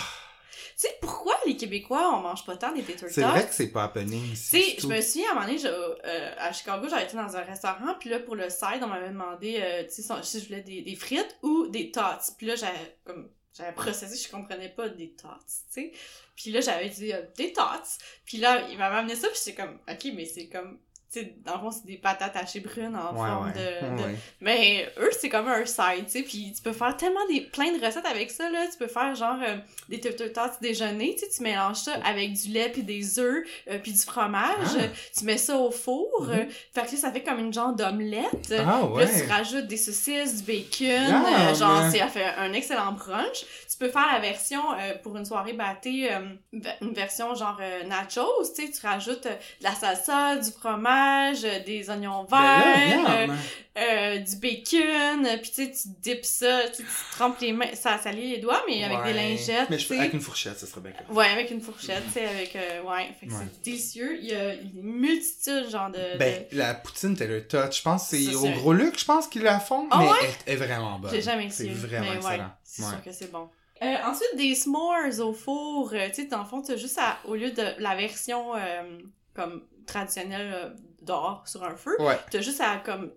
sais, pourquoi les Québécois, on mange pas tant des tater c'est vrai que c'est pas happening Tu ici. sais, du je me souviens, à un moment donné, je- euh, à Chicago, j'avais été dans un restaurant, puis là, pour le side, on m'avait demandé euh, tu sais, si- je voulais des, des frites ou des tots. Puis là, j'avais comme j'avais processé, je comprenais pas des tots, tu sais. Puis là, j'avais dit euh, des tots. Puis là, il m'avait amené ça, puis j'étais comme, ok, mais c'est comme, tu sais, dans le fond, c'est des patates hachées brunes en Ouais, forme ouais. de, de- ouais. mais eux, c'est comme un side, tu sais, puis tu peux faire tellement des, plein de recettes avec ça, là. Tu peux faire, genre, euh, des tater tots déjeuner, tu sais, tu mélanges ça avec du lait puis des œufs euh, puis du fromage. Ah. Tu mets ça au four. Euh, fait que là, ça fait comme une genre d'omelette. Ah, Là, tu rajoutes des saucisses, du bacon, euh, genre, ça fait un excellent brunch. Tu peux faire la version, pour une soirée bâtée, ve- une version genre nachos, tu sais, tu rajoutes de la salsa, du fromage, euh, des oignons Ben verts, là, euh, euh, du bacon, puis tu sais, tu dips ça, tu trempes les mains, ça salit les doigts, mais avec des lingettes, Mais je avec une fourchette, ça serait bien correct. Ouais, avec une fourchette, tu sais, avec, euh, ouais, fait que Ouais. c'est délicieux. Il y a une multitude, genre, de... Ben, la poutine Taylor Touch, je pense que c'est au c'est- Gros Luc, je pense qu'ils la font, Ah mais ouais? elle est vraiment bonne. J'ai jamais C'est essayé, vraiment mais ouais, excellent. c'est Ouais. sûr que c'est bon. Euh, ensuite, des s'mores au four, euh, tu sais, dans le fond, t'as juste à, au lieu de la version, euh, comme, traditionnelle euh, dehors, sur un feu, Ouais. T'as juste à comme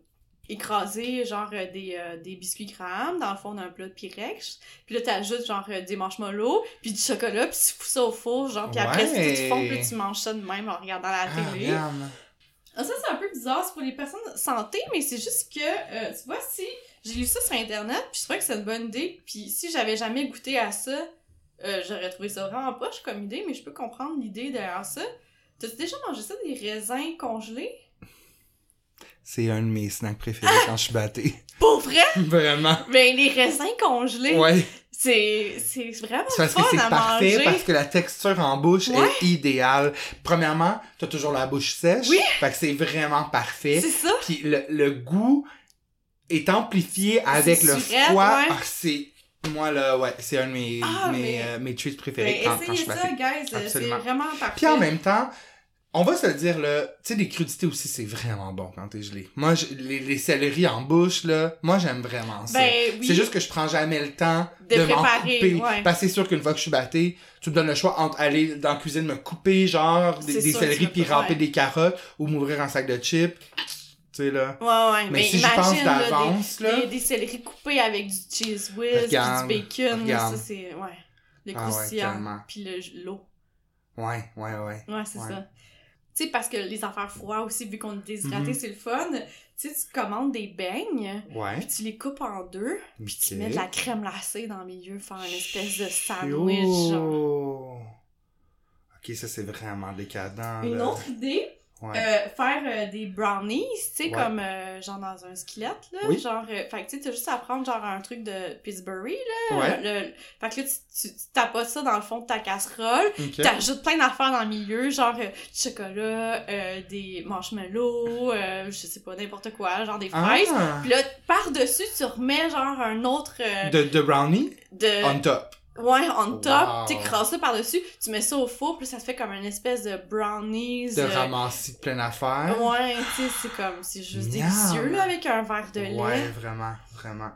écraser genre euh, des, euh, des biscuits Graham dans le fond d'un plat de Pyrex. Puis là t'ajoutes genre euh, des marshmallows, puis du chocolat, puis tu fous ça au four, genre puis après c'est tout fond, puis tu manges ça de même en regardant la Ah, télé. Ah, ça c'est un peu bizarre, c'est pour les personnes santé, mais c'est juste que euh, tu vois si j'ai lu ça sur internet, puis je trouvais que c'est une bonne idée, puis si j'avais jamais goûté à ça, euh, j'aurais trouvé ça vraiment poche comme idée, mais je peux comprendre l'idée derrière ça. T'as-tu déjà mangé ça des raisins congelés? C'est un de mes snacks préférés quand je suis batté. Pour vrai? Vraiment. Ben, les raisins congelés, Ouais. c'est c'est vraiment C'est parce que c'est à parfait, manger. parce que la texture en bouche Ouais. est idéale. Premièrement, t'as toujours la bouche sèche. Oui. Fait que c'est vraiment parfait. C'est ça. Puis le, le goût est amplifié avec le surette, froid. ouais. Ah, c'est... Moi, là, ouais, c'est un de mes, Ah, mes, mais- euh, mes treats préférés Ben, quand, quand je ça, guys. C'est Absolument. vraiment parfait. Puis en même temps, on va se le dire, là, tu sais, les crudités aussi, c'est vraiment bon quand t'es gelé. Moi, je- les, les céleris en bouche, là, moi, j'aime vraiment ça. Ben oui. C'est juste que je prends jamais le temps De de, m'en couper. ouais. Parce que c'est sûr qu'une fois que je suis batté, tu me donnes le choix entre aller dans la cuisine me couper, genre, des, des céleris puis râper ouais. des carottes ou m'ouvrir un sac de chips. Tu sais, là. Ouais, ouais. Mais, Mais, si imagine, pense là, des- d'avance, là. des, des céleris coupés avec du cheese whiz, Regarde, du bacon, ça c'est... Ouais. Le Ah ouais, croustillant, tellement. puis le- l'eau. Ouais, ouais, ouais. Ouais, c'est Ouais. ça. Tu sais, parce que les affaires froides aussi, vu qu'on est déshydraté, Mhm. c'est le fun. Tu sais, tu commandes des beignes, Ouais. puis tu les coupes en deux, puis tu mets de la crème glacée dans le milieu, faire une espèce de sandwich, genre. Ok, ça c'est vraiment décadent. Une là. autre idée, Ouais. euh, faire euh, des brownies, tu sais, Ouais. comme euh, genre dans un squelette, là. Oui. Genre, euh, fait que tu sais, t'as juste à prendre genre un truc de Pittsburgh, là. ouais. Le- fait que là, tu, tu, tu tapotes ça dans le fond de ta casserole, Ok. T'ajoutes plein d'affaires dans le milieu, genre euh, du chocolat, euh, des marshmallows, euh, je sais pas, n'importe quoi, genre des fraises. Ah! Puis là, par-dessus, tu remets genre un autre euh, De, de brownie de... on top. Ouais, on top, Wow. t'écrases ça par-dessus, tu mets ça au four, puis ça te fait comme une espèce de brownies. De euh, ramasser plein d'affaires. Ouais, tu sais, c'est comme, c'est juste Miam. délicieux, là, avec un verre de lait. Ouais, vraiment, vraiment.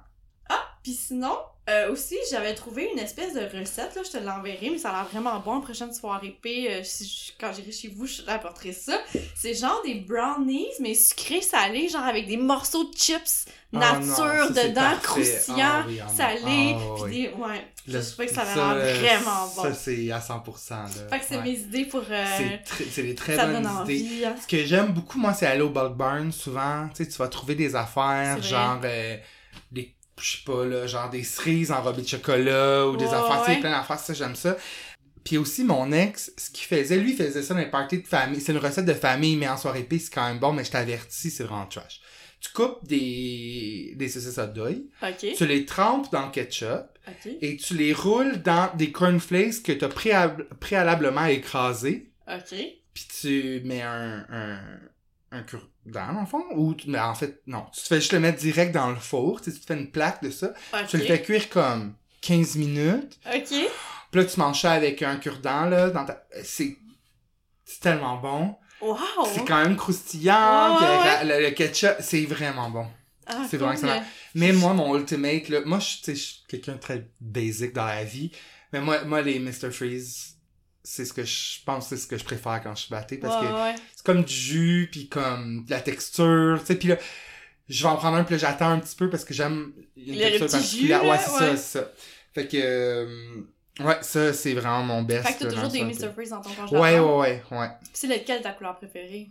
Puis sinon, euh, aussi, j'avais trouvé une espèce de recette, là, je te l'enverrai, mais ça a l'air vraiment bon. Prochaine soirée P, euh, si je- quand j'irai chez vous, je t'apporterai ça. C'est genre des brownies, mais sucrés salés, genre avec des morceaux de chips Ah nature non, ça, c'est dedans, croustillants, Ah oui, oui. des... Ouais, Le- je trouvais que ça avait l'air euh, vraiment bon. Ça, c'est à 100%. Là. Fait que c'est Ouais. mes idées pour... euh, C'est des très ça bonnes donne idées. envie. hein. Ce que j'aime beaucoup, moi, c'est aller au bulk barn souvent. Tu sais, tu vas trouver des affaires, genre des, je sais pas, là, genre des cerises enrobées de chocolat ou des Ouais, affaires, ouais. plein d'affaires, ça, j'aime ça. Puis aussi, mon ex, ce qu'il faisait, lui, il faisait ça dans les parties de famille. C'est une recette de famille, mais en soirée épée, c'est quand même bon, mais je t'avertis, c'est vraiment trash. Tu coupes des, des saucisses hot dog, Ok, tu les trempes dans le ketchup, ok, et tu les roules dans des cornflakes que tu as préalablement écrasés. ok. Puis tu mets un, un, un cure-dent, dans le fond, ou tu- mais en fait, non. Tu te fais juste le mettre direct dans le four, tu sais, tu te fais une plaque de ça. Tu le fais cuire comme 15 minutes. ok. Puis là, tu manges ça avec un cure-dent, là, dans ta... C'est... C'est tellement bon. Wow! C'est quand même croustillant, Ouais, la- le, le ketchup, c'est vraiment bon. Ah, c'est vraiment excellent. Mais moi, mon ultimate, là, moi, je suis quelqu'un de très basic dans la vie, mais moi, moi les Mr. Freeze, c'est ce que je pense, c'est ce que je préfère quand je suis batté, parce Ouais, que ouais. c'est comme du jus, puis comme de la texture, tu sais, puis là, je vais en prendre un, puis j'attends un petit peu parce que j'aime une Le- texture particulière. jus, ouais, c'est ouais. ça, ça. Fait que, euh, ouais, ça, c'est vraiment mon best. Fait que t'as toujours des Mr. Freeze dans ton Ouais, congélateur. ouais, ouais, ouais. Puis C'est lequel ta couleur préférée?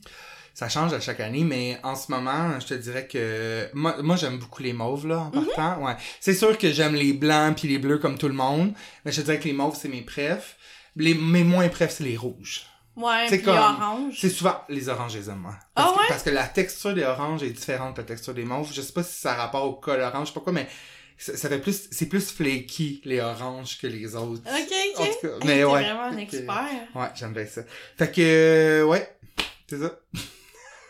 Ça change à chaque année, mais en ce moment, je te dirais que moi, moi j'aime beaucoup les mauves là en Mhm. partant. Ouais. C'est sûr que j'aime les blancs puis les bleus comme tout le monde, mais je te dirais que les mauves c'est mes préfs. Les mes moins préfs c'est les rouges. Ouais, C'est orange. C'est souvent les oranges les aime moi. Ah Parce, que, ouais? parce que la texture des oranges est différente de la texture des mauves. Je sais pas si ça a rapport au colorant, je sais pas quoi, mais ça, ça fait plus c'est plus flaky les oranges que les autres. Ok, En ok. tout cas, mais ouais. vraiment un que- expert. Ouais, j'aime bien ça. Fait que euh, ouais, c'est ça.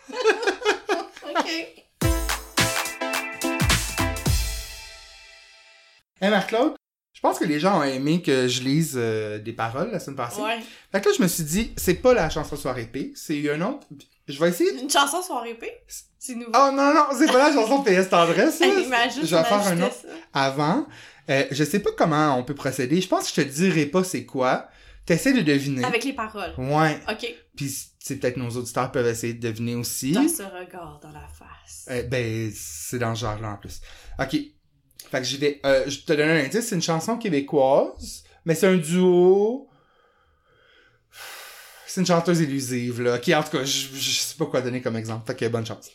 ok. Hey Marc-Claude, je pense que les gens ont aimé que je lise euh, des paroles la semaine passée. Ouais. Fait que là, je me suis dit, c'est pas la chanson Soirée épée, c'est une autre. Je vais essayer. Une chanson soirée épée? C'est nouveau. Oh non, non, c'est pas la chanson PS Tendresse. imagine, je vais faire un autre ça. avant. Euh, je sais pas comment on peut procéder. Je pense que je te dirai pas c'est quoi. T'essaies de deviner. Avec les paroles. Ouais. Ok. Puis c'est peut-être nos auditeurs peuvent essayer de deviner aussi. Dans ce regard dans la face. Euh, ben, c'est dans ce genre-là en plus. Ok. Fait que j'y vais. Euh, je te donne un indice, c'est une chanson québécoise, mais c'est un duo. C'est une chanteuse élusive, là. Ok, en tout cas, je, je sais pas quoi donner comme exemple. Fait que bonne chance.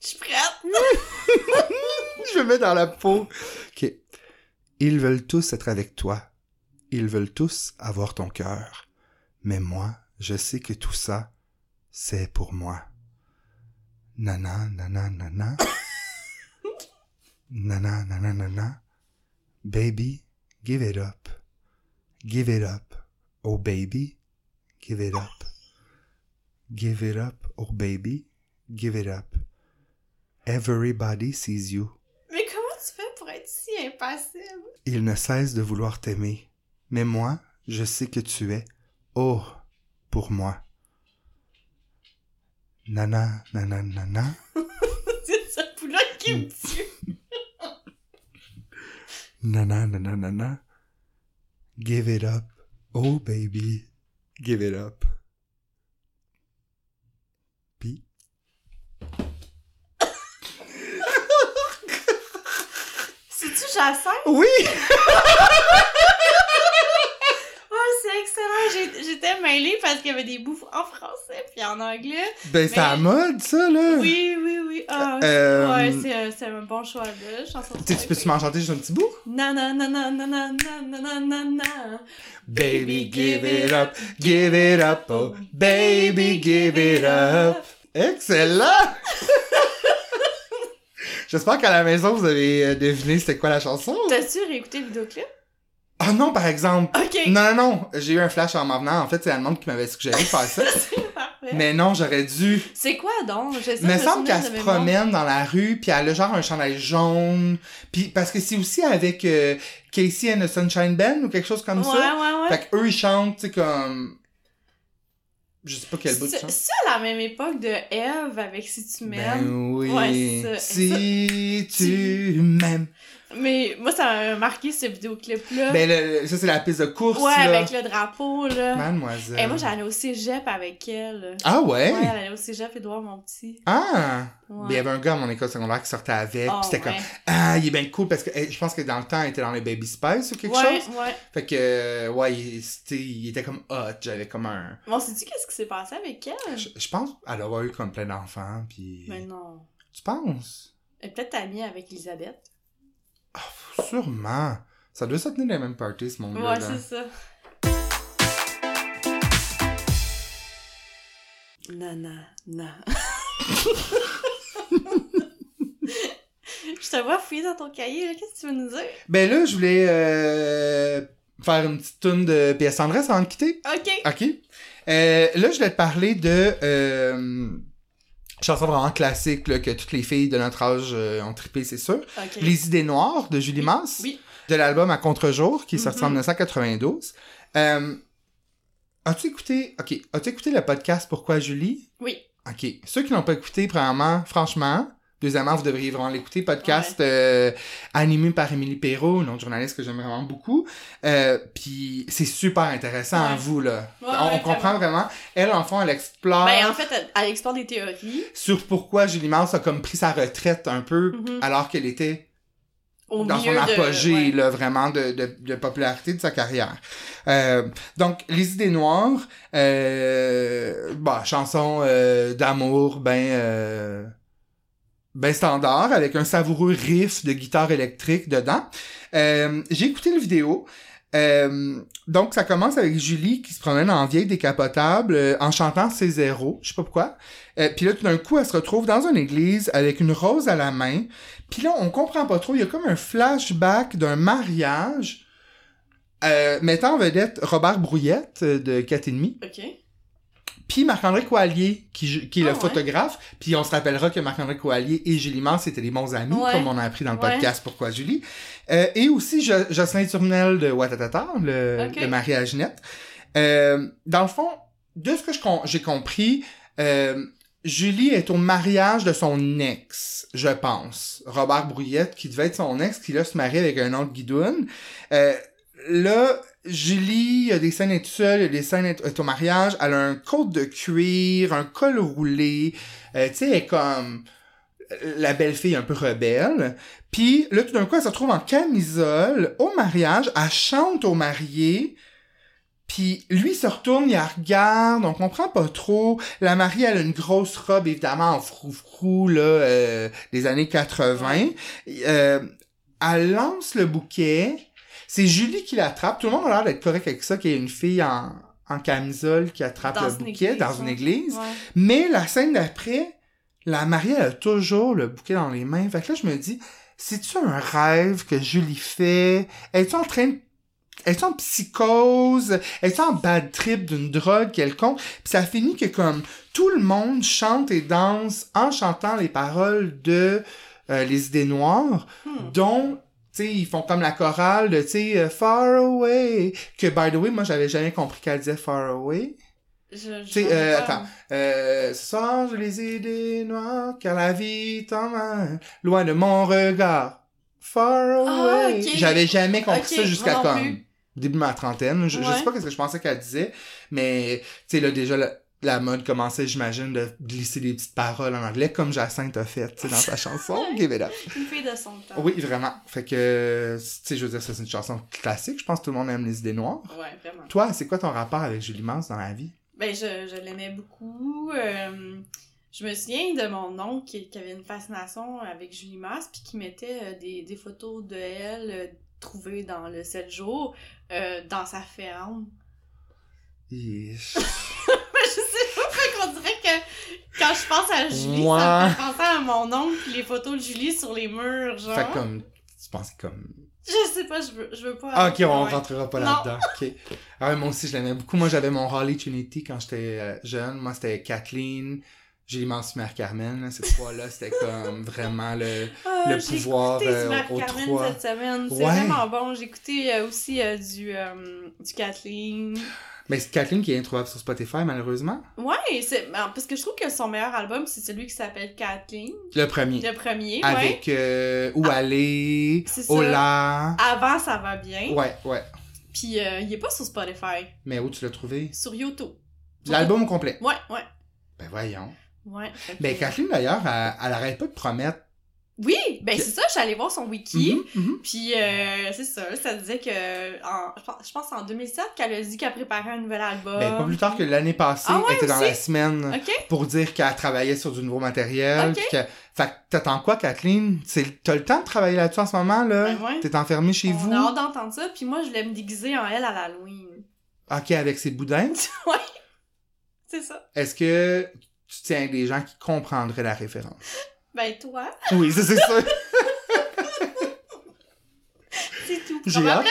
Je suis prête. Je me mets dans la peau. Ok. Ils veulent tous être avec toi. Ils veulent tous avoir ton cœur. Mais moi, je sais que tout ça, c'est pour moi. Nana, nana, nana. Nana, nana, nana. Baby, give it up. Give it up. Oh baby, give it up. Give it up, oh baby, give it up. Everybody sees you. Mais comment tu fais pour être si impassible? Il ne cesse de vouloir t'aimer. Mais moi, je sais que tu es, oh, pour moi. Nana, nana, nana. C'est ce poulet qui me tue. Nana, nana, nana. Give it up. Oh baby, give it up. Puis. C'est-tu Oui! Excellent! J'étais mêlée parce qu'il y avait des bouts en français puis en anglais. Ben, c'est à mode, ça, là! Oui, oui, oui. Ah, Euh, ouais, c'est euh, c'est un bon choix de chanson. Tu peux-tu m'en chanter juste un petit bout? Na na na na na na na na na na na. Baby, give it up, give it up, oh, baby, give it up. Excellent! J'espère qu'à la maison, vous avez euh, deviné c'était quoi la chanson. T'as-tu réécouté le vidéoclip? Ah non, par exemple. Non, non, non, j'ai eu un flash en m'en venant. En fait, c'est Allemande qui m'avait suggéré de faire ça. c'est parfait. Mais non, j'aurais dû. C'est quoi donc? Il me semble qu'elle se promène dans la rue, puis elle a genre un chandail jaune. Puis parce que c'est aussi avec euh, Casey and the Sunshine Band ou quelque chose comme ouais, ça. Ouais, ouais, Fait qu'eux, ils chantent, tu sais, comme... Je sais pas quel bout de chant. c'est à la même époque de Eve avec Si tu m'aimes? Ben oui. Ouais, c'est ça. si tu m'aimes. Mais moi, ça m'a marqué ce vidéoclip-là. Ben le- ça, c'est la piste de course, ouais, là. avec le drapeau, là. Mademoiselle. Et moi, j'allais au cégep avec elle. Ah ouais? Ouais, elle allait au cégep, Edouard, mon petit. Ah! Ouais. Ben, il y avait un gars à mon école secondaire qui sortait avec, pis c'était ouais. comme Ah, il est bien cool parce que je pense que dans le temps, il était dans les Baby Spice ou quelque ouais, chose. Ouais, Fait que, euh, ouais, il, c'était- il était comme hot. J'avais comme un. Bon, sais-tu qu'est-ce qui s'est passé avec elle? Je, je pense qu'elle a eu comme plein d'enfants, pis. Mais non. Tu penses? Elle est peut-être amie avec Elisabeth. Sûrement. Ça doit se tenir les mêmes parties, ce monde-là. Ouais, c'est ça. Nana, na. Je te vois fouiller dans ton cahier, là. Qu'est-ce que tu veux nous dire? Ben là, je voulais euh, faire une petite tourne de PS Tendresse avant de quitter. Ok. OK? Euh, là, je vais te parler de euh, chanson vraiment classique là, que toutes les filles de notre âge euh, ont trippé, c'est sûr. Les idées noires de Julie Masse, Oui. de l'album À contre-jour, qui est sorti en Mhm. 1992. Euh, as-tu écouté, ok, as-tu écouté le podcast Pourquoi Julie? Oui. Ok. Ceux qui l'ont pas écouté, premièrement, franchement, deuxièmement, vous devriez vraiment l'écouter. Podcast euh, animé par Émilie Perrault, une autre journaliste que j'aime vraiment beaucoup. Euh, Puis c'est super intéressant à Ouais. vous, là. Ouais, on, comprend vraiment. Elle, en fond, elle explore Ben, en fait, elle, elle explore des théories. sur pourquoi Julie Mars a comme pris sa retraite un peu, Mhm. alors qu'elle était Au dans son de- apogée, là, vraiment, de, de, de popularité de sa carrière. Euh, donc, Les idées noires, euh, bah, chanson euh, d'amour, ben, euh, ben standard, avec un savoureux riff de guitare électrique dedans. Euh, J'ai écouté le vidéo. Euh, donc, ça commence avec Julie qui se promène en vieille décapotable euh, en chantant ses zéros, je sais pas pourquoi. Puis là, tout d'un coup, elle se retrouve dans une église avec une rose à la main. Puis là, on comprend pas trop. Il y a comme un flashback d'un mariage mettant en vedette Robert Brouillette de 4,5. Ok. Puis Marc-André Coallier, qui, qui est Ah, le ouais? photographe. Puis on se rappellera que Marc-André Coallier et Julie Mars étaient des bons amis, Ouais. comme on a appris dans le podcast Pourquoi Julie. Euh, et aussi jo Jocelyn Turnel de Watatata, le, Ok. le mari à Ginette. Euh, dans le fond, de ce que j'ai compris, euh, Julie est au mariage de son ex, je pense. Robert Brouillette, qui devait être son ex, qui là se marie avec un autre guidoune. Euh, là, Julie, il y a des scènes est toute seule, il y a des scènes elle est au mariage, elle a un côte de cuir, un col roulé, euh, tu sais, elle est comme euh, la belle fille un peu rebelle. Puis là, tout d'un coup, elle se retrouve en camisole au mariage, elle chante au marié, puis lui se retourne, il la regarde, on comprend pas trop. La mariée, elle a une grosse robe, évidemment, en frou-frou, là, euh, des années 80. Euh, elle lance le bouquet. C'est Julie qui l'attrape. Tout le monde a l'air d'être correct avec ça, qu'il y ait une fille en, en camisole qui attrape Dans le une bouquet église, dans une église. Ouais. Mais la scène d'après, la mariée elle a toujours le bouquet dans les mains. Fait que là, je me dis, c'est-tu un rêve que Julie fait? Es-tu en train de... Es-tu en psychose? Es-tu en bad trip d'une drogue quelconque? Puis ça finit que comme tout le monde chante et danse en chantant les paroles de euh, Les idées noires, Hmm. dont sais, ils font comme la chorale de, tu sais, euh, Far Away, que, by the way, moi, j'avais jamais compris qu'elle disait Far Away. Tu sais, ai euh, attends. Euh, ce soir, je les idées noires, car la vie t'en main, loin de mon regard. Far Ah, away. J'avais jamais compris ça jusqu'à comme plus. début de ma trentaine. Je, je sais pas ce que je pensais qu'elle disait, mais tu sais là déjà la, la mode commençait, j'imagine, de glisser des petites paroles en anglais, comme Jacinthe a fait, dans sa chanson, Give It Up. Une fille de son temps. Oui, vraiment. Fait que, tu sais, je veux dire, c'est une chanson classique. Je pense que tout le monde aime les idées noires. Ouais, vraiment. Toi, c'est quoi ton rapport avec Julie Mance dans la vie? Ben, je, je l'aimais beaucoup. euh, je me souviens de mon oncle qui, qui avait une fascination avec Julie Masse, puis qui mettait euh, des, des photos de elle euh, trouvées dans le 7 jours dans sa ferme. Ish. je sais pas, qu'on dirait que quand je pense à Julie, Moi. ça me fait penser à mon oncle puis les photos de Julie sur les murs, genre. Fait comme, tu penses comme... Je sais pas, je veux, je veux pas. Ah, ok, on Ouais. rentrera pas là-dedans. Ok. Ah ouais, moi aussi, je l'aimais beaucoup. Moi, j'avais mon Harley Trinity quand j'étais euh, jeune. Moi, c'était Kathleen, Julie Mance, Mère Carmen. là. Ces trois-là, c'était comme vraiment le... Ah, le j'ai pouvoir, écouté euh, du Marc aux Carmen trois. cette semaine. C'est Ouais. vraiment bon. J'ai écouté euh, aussi euh, du, du Kathleen. Mais c'est Kathleen qui est introuvable sur Spotify, malheureusement. Ouais, c'est ben, parce que je trouve que son meilleur album, c'est celui qui s'appelle Kathleen. Le premier. Le premier, ouais. Avec euh, Où Ah, aller. Hola. Avant, ça va bien. Ouais, ouais. Puis euh, il est pas sur Spotify, Mais où tu l'as trouvé? sur YouTube. L'album au complet. Ouais, ouais. Ben voyons. Ouais. Ben Kathleen, d'ailleurs, elle, elle arrête pas de promettre. Oui, ben c'est ça, je suis allée voir son wiki. Mhm, mhm. Puis euh, c'est ça, ça disait que en, je pense- en 2007 qu'elle a dit qu'elle préparait un nouvel album. Ben, pas plus tard que l'année passée, Ah ouais, elle était dans aussi? la semaine pour dire qu'elle travaillait sur du nouveau matériel. Puis Fait que t'attends quoi, Kathleen? T'as le temps de travailler là-dessus en ce moment, là? Ben ouais. T'es enfermé chez On vous? a hâte d'entendre ça, puis moi je voulais me déguiser en elle à l'Halloween. Ok, avec ses boudins? ouais. C'est ça. Est-ce que tu tiens des gens qui comprendraient la référence? Ben toi, Oui, ça, c'est ça. c'est tout. J'ai hâte,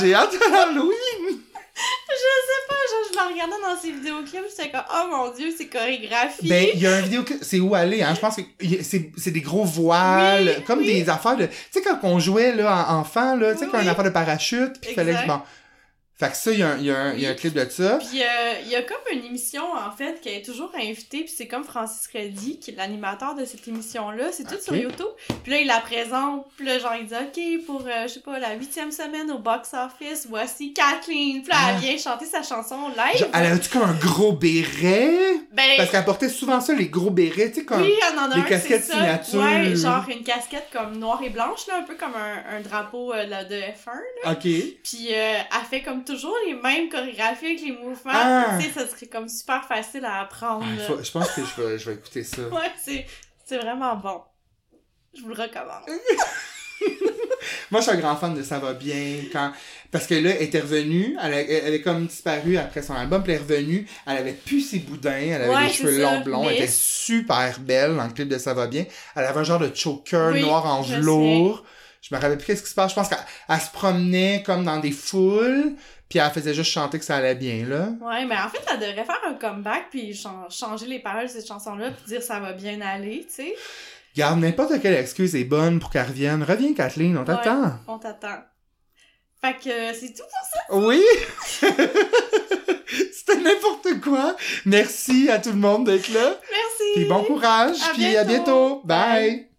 j'ai hâte à l'Halloween. genre, je la regardais dans ses vidéoclips, j'étais comme, oh mon dieu, c'est chorégraphié. Ben, il y a un vidéo, c'est où aller, hein? Je pense que c'est des gros voiles, Oui, comme oui. des affaires de. Tu sais, quand on jouait, là, en enfant, là, tu sais, Oui, quand une affaire de parachute, pis il fallait. Bon. Fait que ça, il y, a un- y, a un- y a un clip de ça. Puis euh, il y a comme une émission en fait qui est toujours invitée, puis c'est comme Francis Reddy qui est l'animateur de cette émission-là, c'est tout sur YouTube. Puis là il la présente, puis là genre il dit ok pour euh, je sais pas la huitième semaine au box office, voici Kathleen. Puis là Ah. elle vient chanter sa chanson live. Genre, elle avait-tu comme un gros béret? ben Parce qu'elle portait souvent ça, les gros bérets, tu sais, comme. oui, elle en a les un, casquettes ça. signature. Ouais, genre une casquette comme noire et blanche là, un peu comme un, un drapeau euh, de la- de F1. Ok. Puis euh, elle fait comme toujours les mêmes chorégraphies avec les mouvements. Ah. Tu sais, ça serait comme super facile à apprendre. Ah, faut- je pense que je vais, je vais écouter ça. Ouais, c'est, c'est vraiment bon. Je vous le recommande. Moi, je suis un grand fan de Ça va bien. Quand... Parce que là, elle était revenue, elle, elle avait comme disparu après son album, puis elle est revenue, elle avait plus ses boudins, elle avait Ouais, des c'est cheveux longs blonds, elle était super belle dans le clip de Ça va bien. Elle avait un genre de choker Oui, noir en velours. Je me rappelle plus qu'est-ce qui se passe. Je pense qu'elle elle se promenait comme dans des foules, puis elle faisait juste chanter que ça allait bien, là. Ouais, mais en fait, elle devrait faire un comeback puis chan- changer les paroles de cette chanson-là puis dire ça va bien aller, tu sais. Garde n'importe quelle excuse est bonne pour qu'elle revienne. Reviens, Kathleen, on t'attend. On t'attend. Fait que euh, c'est tout pour ça? Oui! C'était n'importe quoi. Merci à tout le monde d'être là. Merci. Puis bon courage. À Puis à bientôt. bientôt. Bye. Bye.